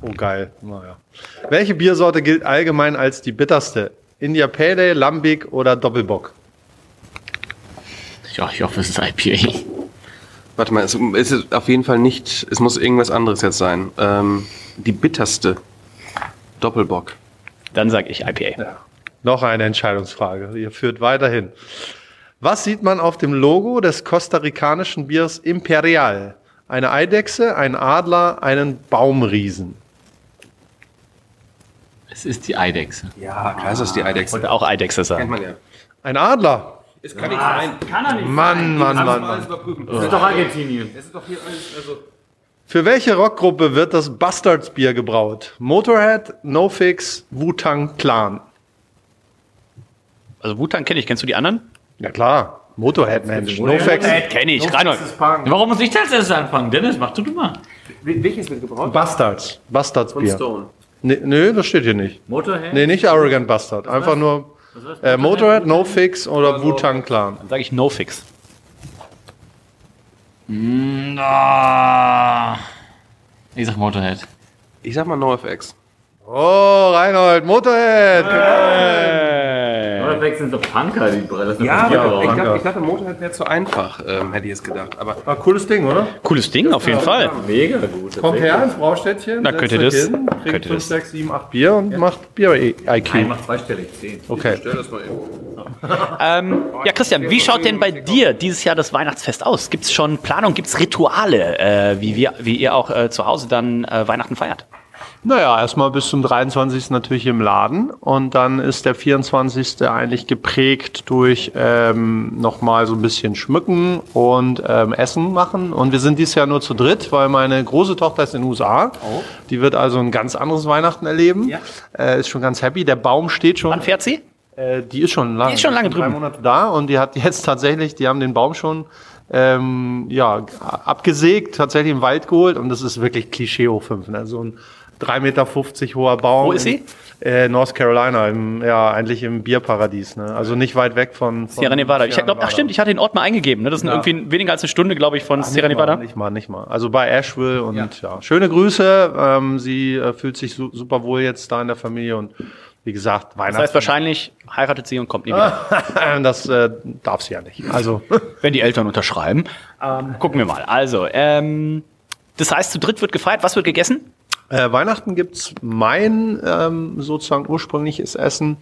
Speaker 5: Oh, geil. Naja. Welche Biersorte gilt allgemein als die bitterste? India Pale Ale, Lambic oder Doppelbock?
Speaker 2: Ja, ich hoffe, es ist IPA.
Speaker 3: Warte mal, es ist auf jeden Fall nicht. Es muss irgendwas anderes jetzt sein. Ähm, die bitterste. Doppelbock.
Speaker 1: Dann sage ich IPA.
Speaker 5: Noch eine Entscheidungsfrage. Ihr führt weiterhin. Was sieht man auf dem Logo des kostarikanischen Biers Imperial? Eine Eidechse, ein Adler, einen Baumriesen.
Speaker 2: Es ist die Eidechse.
Speaker 3: Ja, klar ist das die Eidechse.
Speaker 1: Wollte auch Eidechse
Speaker 3: Kennt
Speaker 1: sagen.
Speaker 3: man ja.
Speaker 5: Ein Adler.
Speaker 3: Es kann nicht sein.
Speaker 6: Kann er nicht.
Speaker 5: Mann, Mann, Mann, Mann.
Speaker 3: überprüfen.
Speaker 6: Das ist doch Argentinien.
Speaker 3: Es ist doch hier alles, also.
Speaker 5: Für welche Rockgruppe wird das Bastards Bier gebraut? Motorhead, NoFix, Wu-Tang Clan.
Speaker 1: Also Wutan kenne ich. Kennst du die anderen?
Speaker 5: Ja klar, Motorhead, Mensch. NoFX.
Speaker 1: kenne ich. Reinhold.
Speaker 2: Warum muss ich das erst anfangen? Dennis, mach du du mal.
Speaker 3: Welches wird gebraucht?
Speaker 5: Bastards. Bastards Bier.
Speaker 3: Stone.
Speaker 5: Nee, nö, das steht hier nicht.
Speaker 6: Motorhead?
Speaker 5: Nee, nicht Arrogant Bastard. Einfach nur äh, Motorhead, NoFix oder Wu-Tang Clan.
Speaker 1: Dann sage ich No Fix.
Speaker 2: Na. Ich sag Motorhead.
Speaker 3: Ich sag mal NoFX.
Speaker 5: Oh, Reinhold, Motorhead.
Speaker 6: Motorhead sind so Punker, die Brille.
Speaker 3: Ja,
Speaker 6: ja,
Speaker 3: aber ich, dachte, ich dachte, Motorhead wäre zu einfach, ähm, hätte ich es gedacht. Aber
Speaker 5: Ah, cooles Ding, oder?
Speaker 1: Cooles Ding, auf jeden Fall.
Speaker 6: mega gut.
Speaker 5: Kommt her ins Braustädtchen. Setzt
Speaker 1: könnt ihr das-
Speaker 5: Hin,
Speaker 1: könnt
Speaker 5: trinkt
Speaker 1: ihr
Speaker 5: 5,
Speaker 1: das-
Speaker 5: 6, 7, 8 Bier und macht Bier-IQ.
Speaker 6: Einmal zweistellig, 10.
Speaker 5: Okay.
Speaker 3: stell das mal eben.
Speaker 1: Ähm, ja, Christian, wie schaut denn bei dir dieses Jahr das Weihnachtsfest aus? Gibt es schon Planung, gibt es Rituale, äh, wie, wir, wie ihr auch äh, zu Hause dann äh, Weihnachten feiert?
Speaker 5: Naja, erstmal bis zum 23. natürlich im Laden und dann ist der 24. eigentlich geprägt durch ähm, nochmal so ein bisschen schmücken und ähm, Essen machen. Und wir sind dieses Jahr nur zu dritt, weil meine große Tochter ist in den USA. Die wird also ein ganz anderes Weihnachten erleben. Äh, ist schon ganz happy. Der Baum steht schon.
Speaker 1: Wann fährt sie?
Speaker 5: Äh, die ist schon lange.
Speaker 1: Die ist schon lange
Speaker 5: drei
Speaker 1: drüben.
Speaker 5: Monate da und die hat jetzt tatsächlich, die haben den Baum schon ähm, ja, abgesägt, tatsächlich im Wald geholt und das ist wirklich Klischee hoch 5. Ne? So ein 3,50 Meter hoher Baum.
Speaker 1: Wo ist sie?
Speaker 5: Äh, North Carolina, im, ja, eigentlich im Bierparadies. Ne? Also nicht weit weg von, von
Speaker 1: Sierra Nevada. Ich
Speaker 5: Sierra
Speaker 1: glaube, ach stimmt, ich hatte den Ort mal eingegeben. Ne? Das sind
Speaker 5: Ja.
Speaker 1: irgendwie weniger als eine Stunde, glaube ich, von Sierra
Speaker 5: Nicht
Speaker 1: Nevada.
Speaker 5: Mal, nicht mal, nicht mal. Also bei Asheville und ja, schöne Grüße. Ähm, sie äh, fühlt sich su super wohl jetzt da in der Familie und wie gesagt,
Speaker 1: Das
Speaker 5: Weihnachten.
Speaker 1: heißt, wahrscheinlich heiratet sie und kommt nie wieder. [laughs]
Speaker 5: das äh, darf sie ja nicht. Also [laughs]
Speaker 1: Wenn die Eltern unterschreiben. Ähm, gucken wir mal. Also, ähm, das heißt, zu dritt wird gefeiert. Was wird gegessen?
Speaker 5: Äh, Weihnachten gibt's mein ähm, sozusagen ursprüngliches Essen.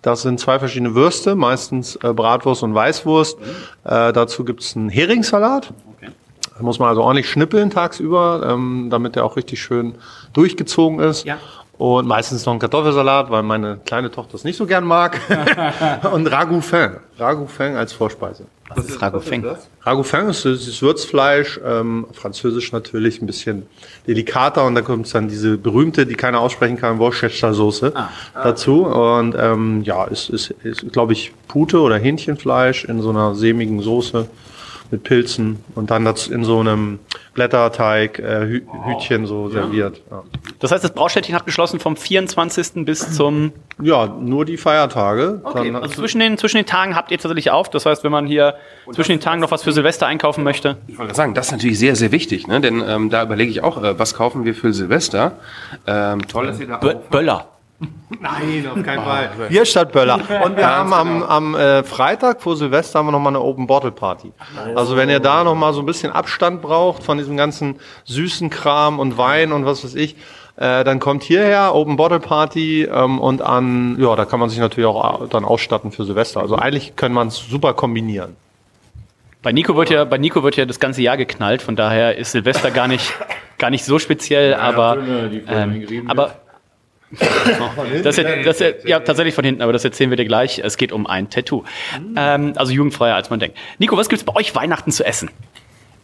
Speaker 5: Das sind zwei verschiedene Würste, meistens äh, Bratwurst und Weißwurst. Äh, dazu gibt's einen Heringssalat. Da muss man also ordentlich schnippeln tagsüber, ähm, damit der auch richtig schön durchgezogen ist.
Speaker 1: Ja.
Speaker 5: Und meistens noch ein Kartoffelsalat, weil meine kleine Tochter es nicht so gern mag. [laughs] und Ragoufin. Ragoufin als Vorspeise.
Speaker 1: Was ist Ragoufin?
Speaker 5: Ragoufin ist das Würzfleisch, ähm, französisch natürlich ein bisschen delikater und da kommt dann diese berühmte, die keiner aussprechen kann, Worcestershire-Soße dazu und ähm, ja, ist, ist, ist glaube ich, Pute oder Hähnchenfleisch in so einer sämigen Soße mit Pilzen und dann das in so einem Blätterteig, äh, Hü Hütchen so serviert. Ja.
Speaker 1: Das heißt, das Braustädtchen hat geschlossen vom 24. bis zum.
Speaker 5: ja, nur die Feiertage.
Speaker 1: Okay,
Speaker 5: Dann-
Speaker 1: also zwischen den, zwischen den Tagen habt ihr tatsächlich auf. Das heißt, wenn man hier zwischen den Tagen noch was für Silvester einkaufen möchte.
Speaker 3: Ich wollte sagen, das ist natürlich sehr, sehr wichtig, ne? denn ähm, da überlege ich auch, äh, was kaufen wir für Silvester. Ähm, toll, dass ihr da
Speaker 1: Bö Böller. [laughs]
Speaker 5: Nein, auf keinen Fall. Hier statt Böller. Und wir haben am, am äh, Freitag vor Silvester haben wir noch mal eine Open Bottle Party. Also wenn ihr da noch mal so ein bisschen Abstand braucht von diesem ganzen süßen Kram und Wein und was weiß ich, äh, dann kommt hierher Open Bottle Party ähm, und an, ja, da kann man sich natürlich auch äh, dann ausstatten für Silvester. Also eigentlich kann man es super kombinieren.
Speaker 1: Bei Nico wird ja, bei Nico wird ja das ganze Jahr geknallt, von daher ist Silvester gar nicht, gar nicht so speziell, aber,
Speaker 6: Filme, die vorher
Speaker 1: ähm, aber das, das, ja, tatsächlich von hinten, aber das erzählen wir dir gleich. Es geht um ein Tattoo. Ähm, also jugendfreier, als man denkt. Nico, was gibt's bei euch Weihnachten zu essen?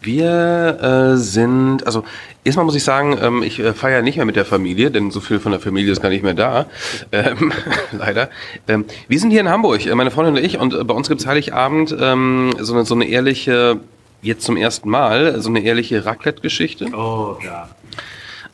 Speaker 3: Wir äh, sind, also erstmal muss ich sagen, ähm, ich äh, feiere nicht mehr mit der Familie, denn so viel von der Familie ist gar nicht mehr da, ähm, [laughs] leider. Ähm, wir sind hier in Hamburg, äh, meine Freundin und ich, und äh, bei uns gibt's Heiligabend ähm, so, eine, so eine ehrliche, jetzt zum ersten Mal, so eine ehrliche Raclette-Geschichte.
Speaker 6: Oh, ja.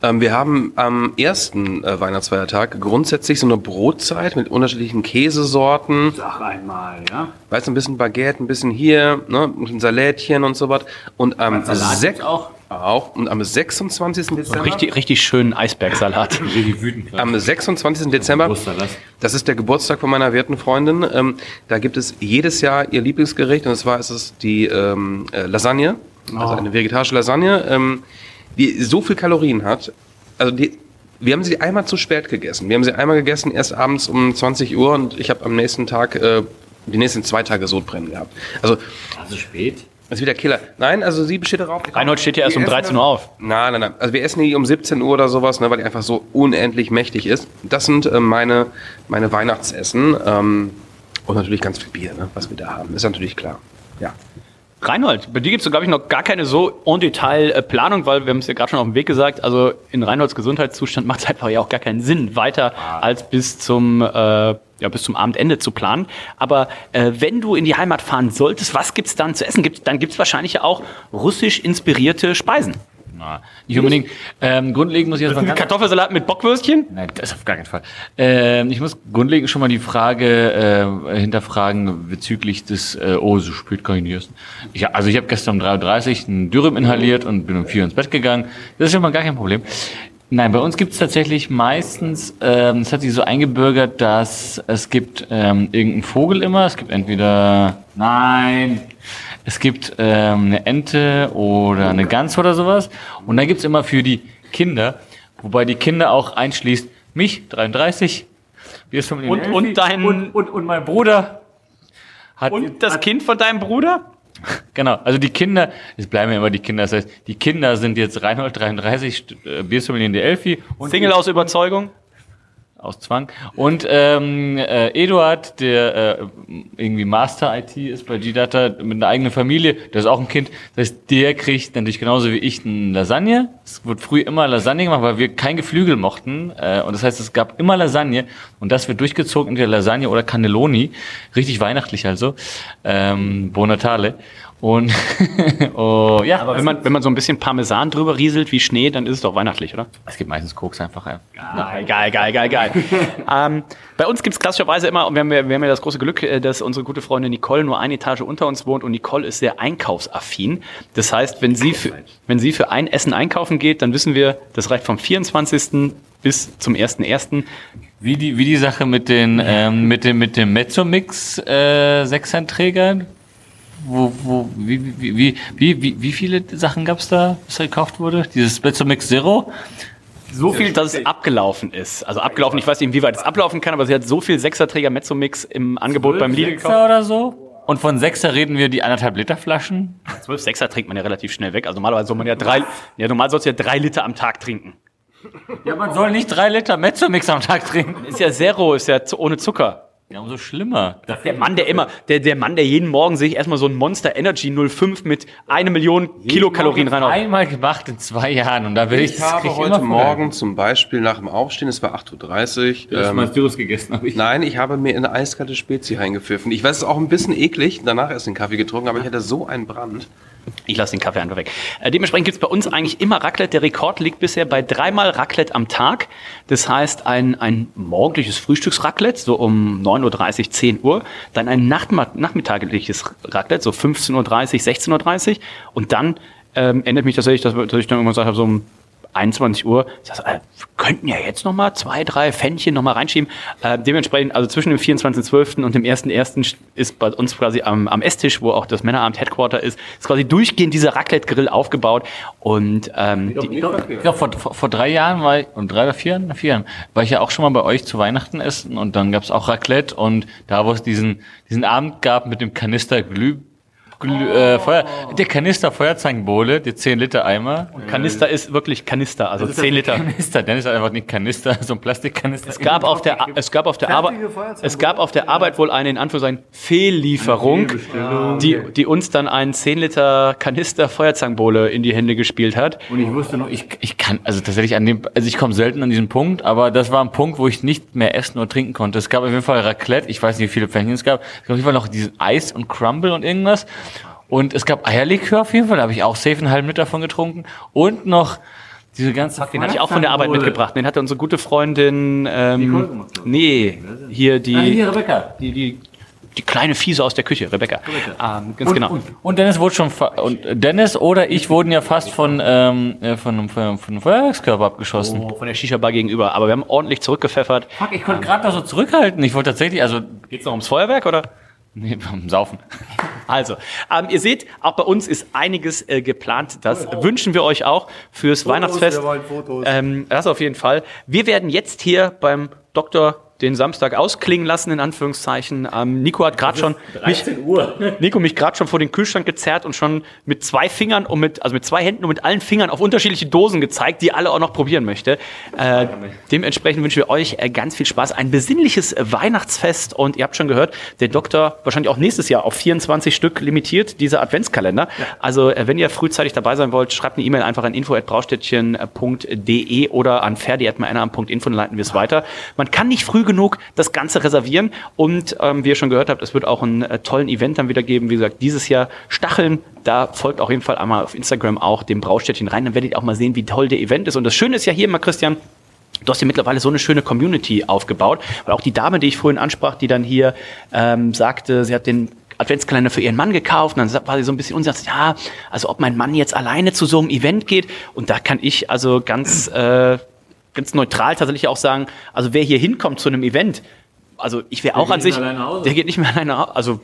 Speaker 3: Ähm, wir haben am ersten äh, Weihnachtsfeiertag grundsätzlich so eine Brotzeit mit unterschiedlichen Käsesorten.
Speaker 6: Sag einmal, ja.
Speaker 3: Weißt du, ein bisschen Baguette, ein bisschen hier, ne, ein Salätchen und so was. Und am
Speaker 6: gibt's auch?
Speaker 3: auch. Und am 26. Dezember.
Speaker 1: Richtig, richtig schönen Eisbergsalat. [laughs]
Speaker 3: Am 26. Dezember, das ist der Geburtstag von meiner werten Freundin. Ähm, da gibt es jedes Jahr ihr Lieblingsgericht und zwar ist es die ähm, äh, Lasagne, also eine vegetarische Lasagne, ähm, die so viel Kalorien hat. Also die, wir haben sie einmal zu spät gegessen. Wir haben sie einmal gegessen, erst abends um 20 Uhr und ich habe am nächsten Tag, äh, die nächsten zwei Tage Sodbrennen gehabt. Also
Speaker 6: Also spät.
Speaker 3: ist wieder Killer. Nein, also sie besteht darauf.
Speaker 1: Reinhold steht ja erst um
Speaker 3: essen
Speaker 1: 13
Speaker 3: das-
Speaker 1: Uhr auf.
Speaker 3: Nein, nein, nein. Also wir essen die um 17 Uhr oder sowas, ne, weil die einfach so unendlich mächtig ist. Das sind äh, meine, meine Weihnachtsessen. Ähm, und natürlich ganz viel Bier, ne, was wir da haben. Ist natürlich klar. Ja.
Speaker 1: Reinhold, bei dir gibt es, glaube ich, noch gar keine so en Detail äh, Planung, weil wir haben es ja gerade schon auf dem Weg gesagt, also in Reinholds Gesundheitszustand [laughs] macht es einfach ja auch gar keinen Sinn, weiter als bis zum, äh, ja, bis zum Abendende zu planen. Aber äh, wenn du in die Heimat fahren solltest, was gibt's dann zu essen? Gibt, dann gibt's wahrscheinlich ja auch russisch inspirierte Speisen.
Speaker 7: Na, nicht unbedingt. Ähm, grundlegend muss ich erstmal ganz-
Speaker 1: Kartoffelsalat mit Bockwürstchen?
Speaker 7: Nein, das auf gar keinen Fall. Ähm, ich muss grundlegend schon mal die Frage äh, hinterfragen bezüglich des, äh, oh, so spät kann ich nicht essen. Ich, also ich habe gestern um 3.30 Uhr ein Dürüm inhaliert und bin um 4 Uhr ins Bett gegangen. Das ist schon mal gar kein Problem. Nein, bei uns gibt es tatsächlich meistens, ähm, es hat sich so eingebürgert, dass es gibt ähm, irgendeinen Vogel immer. Es gibt entweder, nein, es gibt ähm, eine Ente oder eine Gans oder sowas. Und dann gibt's immer für die Kinder, wobei die Kinder auch einschließt, mich, 33, wir ist
Speaker 1: Und, und dein,
Speaker 7: und, und, und mein Bruder hat
Speaker 1: und das Kind von deinem Bruder? [laughs]
Speaker 7: Genau, also die Kinder, es bleiben ja immer die Kinder, das heißt, die Kinder sind jetzt Reinhold 33, St- äh, Biersommelier in der Elfi und
Speaker 1: Single aus Überzeugung?
Speaker 2: Aus Zwang. Und ähm, äh, Eduard, der äh, irgendwie Master IT ist bei G-Data mit einer eigenen Familie, der ist auch ein Kind. Das heißt, der kriegt natürlich genauso wie ich eine Lasagne. Es wird früh immer Lasagne gemacht, weil wir kein Geflügel mochten. Äh, und das heißt, es gab immer Lasagne. Und das wird durchgezogen in der Lasagne oder Cannelloni. Richtig weihnachtlich also. Ähm, Bonatale. Und [laughs] oh, ja.
Speaker 1: Aber wenn man, wenn man so ein bisschen Parmesan drüber rieselt wie Schnee, dann ist es doch weihnachtlich, oder?
Speaker 2: Es gibt meistens Koks einfach. Ja.
Speaker 1: Geil, geil, geil, geil, geil. ähm, bei uns gibt es klassischerweise immer, und wir haben, ja, wir haben ja das große Glück, äh, dass unsere gute Freundin Nicole nur eine Etage unter uns wohnt und Nicole ist sehr einkaufsaffin. Das heißt, wenn sie für, wenn sie für ein Essen einkaufen geht, dann wissen wir, das reicht vom 24. bis zum 1.1.
Speaker 2: Wie die, wie die Sache mit den, ähm, mit dem, mit dem Mezzomix, äh? Wo, wo, wie, wie, wie, wie, wie, wie viele Sachen gab's da, was da gekauft wurde? Dieses Mezzomix Zero?
Speaker 1: So viel, dass es abgelaufen ist. Also abgelaufen, ich weiß nicht, inwieweit es ablaufen kann, aber sie hat so viel Sechserträger Mezzomix im Angebot beim Lidl
Speaker 2: Sechser oder so? Und von Sechser reden wir die anderthalb Liter Flaschen?
Speaker 1: Zwölf Sechser trinkt man ja relativ schnell weg. Also normalerweise soll man ja drei, ja normal sollst du ja drei Liter am Tag trinken.
Speaker 2: Ja, man soll nicht drei Liter Mezzomix am Tag trinken.
Speaker 1: Ist ja Zero, ist ja ohne Zucker.
Speaker 2: Ja, umso schlimmer.
Speaker 1: Der Mann, der immer, der, der Mann, der jeden Morgen sich erstmal so ein Monster Energy 05 mit eine Million Kilokalorien reinhaut.
Speaker 2: Einmal gemacht in zwei Jahren und da will ich,
Speaker 3: Ich
Speaker 2: das
Speaker 3: habe
Speaker 2: ich
Speaker 3: heute. Morgen zum Beispiel nach dem Aufstehen, es war 8.30 Uhr.
Speaker 2: Du hast mal Dürres gegessen, habe ich.
Speaker 3: Nein, ich habe mir eine eiskalte Spezi reingepfiffen. Ich weiß, es ist auch ein bisschen eklig, danach erst den Kaffee getrunken, aber ich hatte so einen Brand.
Speaker 1: Ich lasse den Kaffee einfach weg. Äh, dementsprechend gibt's bei uns eigentlich immer Raclette. Der Rekord liegt bisher bei dreimal Raclette am Tag. Das heißt ein, ein morgendliches Frühstücksraclette, so um 9.30 Uhr, 10 Uhr. Dann ein nachmittagliches Raclette, so 15.30 Uhr, 16.30 Uhr. Und dann ähm, ändert mich tatsächlich, dass ich dann irgendwann gesagt habe, so um 21 Uhr. Ich sag, äh, wir könnten ja jetzt noch mal zwei, drei Pfännchen noch mal reinschieben. Äh, dementsprechend, also zwischen dem 24.12. und dem 1.1. ist bei uns quasi am, am Esstisch, wo auch das Männeramt Headquarter ist, ist quasi durchgehend dieser Raclette-Grill aufgebaut. Und ähm, die,
Speaker 2: Ich glaube, vor, vor, vor drei Jahren war ich, und drei oder vier Jahren, vier Jahren, war ich ja auch schon mal bei euch zu Weihnachten essen und dann gab's auch Raclette und da, wo es diesen, diesen Abend gab mit dem Kanister Glüh, Glüh äh, Feuer, der Kanister Feuerzangenbowle, der 10 Liter Eimer.
Speaker 1: Kanister ist wirklich Kanister, also 10 Liter.
Speaker 2: Kanister, dann ist einfach nicht Kanister, [laughs] so ein Plastikkanister.
Speaker 1: Es gab auf der, es gab auf der Arbeit, es gab auf der Arbeit wohl eine in Anführungszeichen Fehllieferung, die, die uns dann einen 10 Liter Kanister Feuerzangenbowle in die Hände gespielt hat.
Speaker 2: Und ich wusste noch, ich, ich kann, also tatsächlich an dem, also ich komme selten an diesen Punkt, aber das war ein Punkt, wo ich nicht mehr essen oder trinken konnte. Es gab auf jeden Fall Raclette, ich weiß nicht, wie viele Pfännchen es gab. Es gab auf jeden Fall noch diesen Eis und Crumble und irgendwas. Und es gab Eierlikör auf jeden Fall, da habe ich auch safe einen halben Liter davon getrunken. Und noch diese ganze
Speaker 1: Den hatte ich auch von der Arbeit mitgebracht. Den hatte unsere gute Freundin, ähm, nee, hier die,
Speaker 2: Ah, hier, Rebecca.
Speaker 1: die, die, die kleine Fiese aus der Küche, Rebecca. Ähm, ganz
Speaker 2: und,
Speaker 1: genau.
Speaker 2: Und, und Dennis wurde schon, und Dennis oder ich wurden ja fast von, ähm, äh, von, einem- von, einem- von einem Feuerwerkskörper abgeschossen.
Speaker 1: Oh, von der Shisha-Bar gegenüber. Aber wir haben ordentlich zurückgepfeffert.
Speaker 2: Fuck, ich konnte gerade da so zurückhalten. Ich wollte tatsächlich, also,
Speaker 1: Geht's noch ums Feuerwerk oder?
Speaker 2: Nee, beim Saufen.
Speaker 1: Also, ähm, ihr seht, auch bei uns ist einiges äh, geplant. Das wünschen wir euch auch fürs Weihnachtsfest. Ähm, das auf jeden Fall. Wir werden jetzt hier beim Doktor den Samstag ausklingen lassen, in Anführungszeichen. Ähm, Nico hat gerade schon mich, [laughs] Nico mich gerade schon vor den Kühlschrank gezerrt und schon mit zwei Fingern und mit, also mit zwei Händen und mit allen Fingern auf unterschiedliche Dosen gezeigt, die alle auch noch probieren möchte. Äh, dementsprechend wünschen wir euch äh, ganz viel Spaß, ein besinnliches Weihnachtsfest und ihr habt schon gehört, der Doktor wahrscheinlich auch nächstes Jahr auf 24 Stück limitiert, dieser Adventskalender. Also äh, wenn ihr frühzeitig dabei sein wollt, schreibt eine E-Mail einfach an info.braustädtchen.de oder an ferdi.info, dann leiten wir es weiter. Man kann nicht früh genug das Ganze reservieren. Und ähm, wie ihr schon gehört habt, es wird auch einen äh, tollen Event dann wieder geben. Wie gesagt, dieses Jahr Stacheln, da folgt auf jeden Fall einmal auf Instagram auch dem Braustädtchen rein, dann werdet ihr auch mal sehen, wie toll der Event ist. Und das Schöne ist ja hier immer, Christian, Du hast ja mittlerweile so eine schöne Community aufgebaut, weil auch die Dame, die ich vorhin ansprach, die dann hier ähm, sagte, sie hat den Adventskalender für ihren Mann gekauft. Und dann war sie so ein bisschen unsicher, ja, also ob mein Mann jetzt alleine zu so einem Event geht. Und da kann ich also ganz, äh, ganz neutral tatsächlich auch sagen, also wer hier hinkommt zu einem Event, also ich wäre auch an sich, der geht nicht mehr alleine, nach- also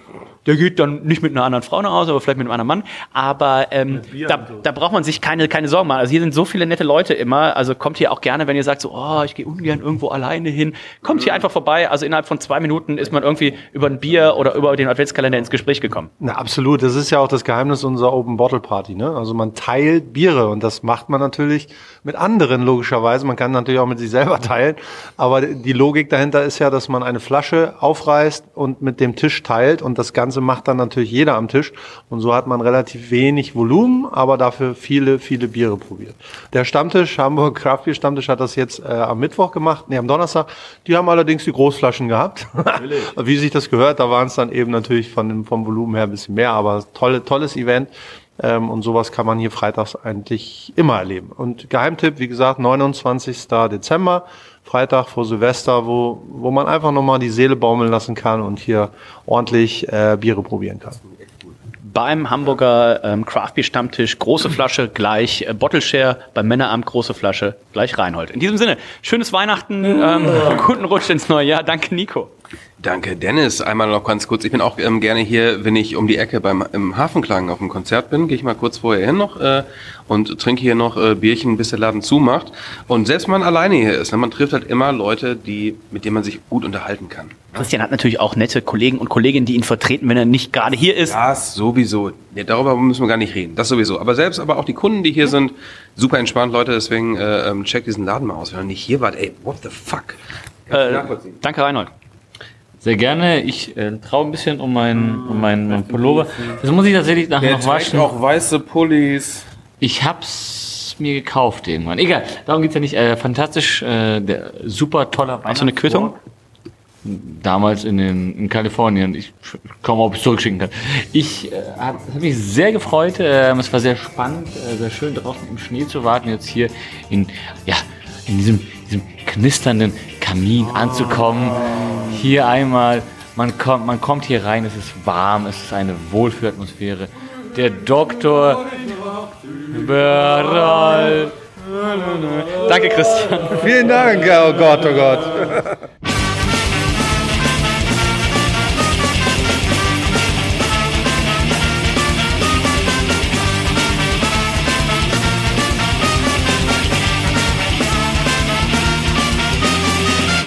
Speaker 1: der geht dann nicht mit einer anderen Frau nach Hause, aber vielleicht mit einem anderen Mann. Aber ähm, da, da braucht man sich keine, keine Sorgen machen. Also hier sind so viele nette Leute immer. Also kommt hier auch gerne, wenn ihr sagt, so, oh, ich gehe ungern irgendwo alleine hin. Kommt hier einfach vorbei. Also innerhalb von zwei Minuten ist man irgendwie über ein Bier oder über den Adventskalender ins Gespräch gekommen.
Speaker 5: Na, absolut. Das ist ja auch das Geheimnis unserer Open Bottle Party. Ne? Also man teilt Biere und das macht man natürlich mit anderen logischerweise. Man kann natürlich auch mit sich selber teilen. Aber die Logik dahinter ist ja, dass man eine Flasche aufreißt und mit dem Tisch teilt und das Ganze macht dann natürlich jeder am Tisch. Und so hat man relativ wenig Volumen, aber dafür viele, viele Biere probiert. Der Stammtisch, Hamburg Craft Beer Stammtisch hat das jetzt äh, am Mittwoch gemacht, nee, am Donnerstag. Die haben allerdings die Großflaschen gehabt. [laughs] Wie sich das gehört, da waren es dann eben natürlich von dem, vom Volumen her ein bisschen mehr, aber tolle, tolles Event. Ähm, und sowas kann man hier freitags eigentlich immer erleben. Und Geheimtipp, wie gesagt, 29. Dezember, Freitag vor Silvester, wo, wo man einfach nochmal die Seele baumeln lassen kann und hier ordentlich äh, Biere probieren kann.
Speaker 1: Beim Hamburger ähm, Craft Beer Stammtisch große Flasche gleich äh, Bottle Share, beim Männeramt große Flasche gleich Reinhold. In diesem Sinne, schönes Weihnachten, ähm, [laughs] guten Rutsch ins neue Jahr. Danke, Nico.
Speaker 3: Danke, Dennis. Einmal noch ganz kurz. Ich bin auch ähm, gerne hier, wenn ich um die Ecke beim im Hafenklang auf dem Konzert bin, gehe ich mal kurz vorher hin noch äh, und trinke hier noch äh, Bierchen, bis der Laden zumacht. Und selbst wenn man alleine hier ist, ne, man trifft halt immer Leute, die, mit denen man sich gut unterhalten kann.
Speaker 1: Christian hat natürlich auch nette Kollegen und Kolleginnen, die ihn vertreten, wenn er nicht gerade hier ist.
Speaker 3: Das sowieso. Ja, darüber müssen wir gar nicht reden. Das sowieso. Aber selbst aber auch die Kunden, die hier sind, super entspannt, Leute. Deswegen äh, ähm, checkt diesen Laden mal aus. Wenn ihr nicht hier wart, ey, what the fuck?
Speaker 1: Äh, danke, Reinhold.
Speaker 2: Sehr gerne. Ich äh, traue ein bisschen um meinen um meinen meinen Pullover. Das muss ich tatsächlich nachher
Speaker 3: Der
Speaker 2: noch
Speaker 3: trägt
Speaker 2: waschen.
Speaker 3: auch weiße Pullis.
Speaker 2: Ich hab's mir gekauft irgendwann. Egal, darum geht's ja nicht. Äh, fantastisch, äh, der super toller
Speaker 1: Hast du eine Quittung?
Speaker 2: Damals in, den, in Kalifornien. Ich kaum ob ich zurückschicken kann. Ich äh, habe hab mich sehr gefreut. Äh, es war sehr spannend, äh, sehr schön draußen im Schnee zu warten. Jetzt hier in, ja, in diesem, diesem knisternden Kamin anzukommen. Hier einmal, man kommt, man kommt hier rein, es ist warm, es ist eine Wohlfühlatmosphäre. Der Doktor Berald.
Speaker 1: Danke, Christian.
Speaker 5: Vielen Dank, oh Gott, oh Gott. [laughs]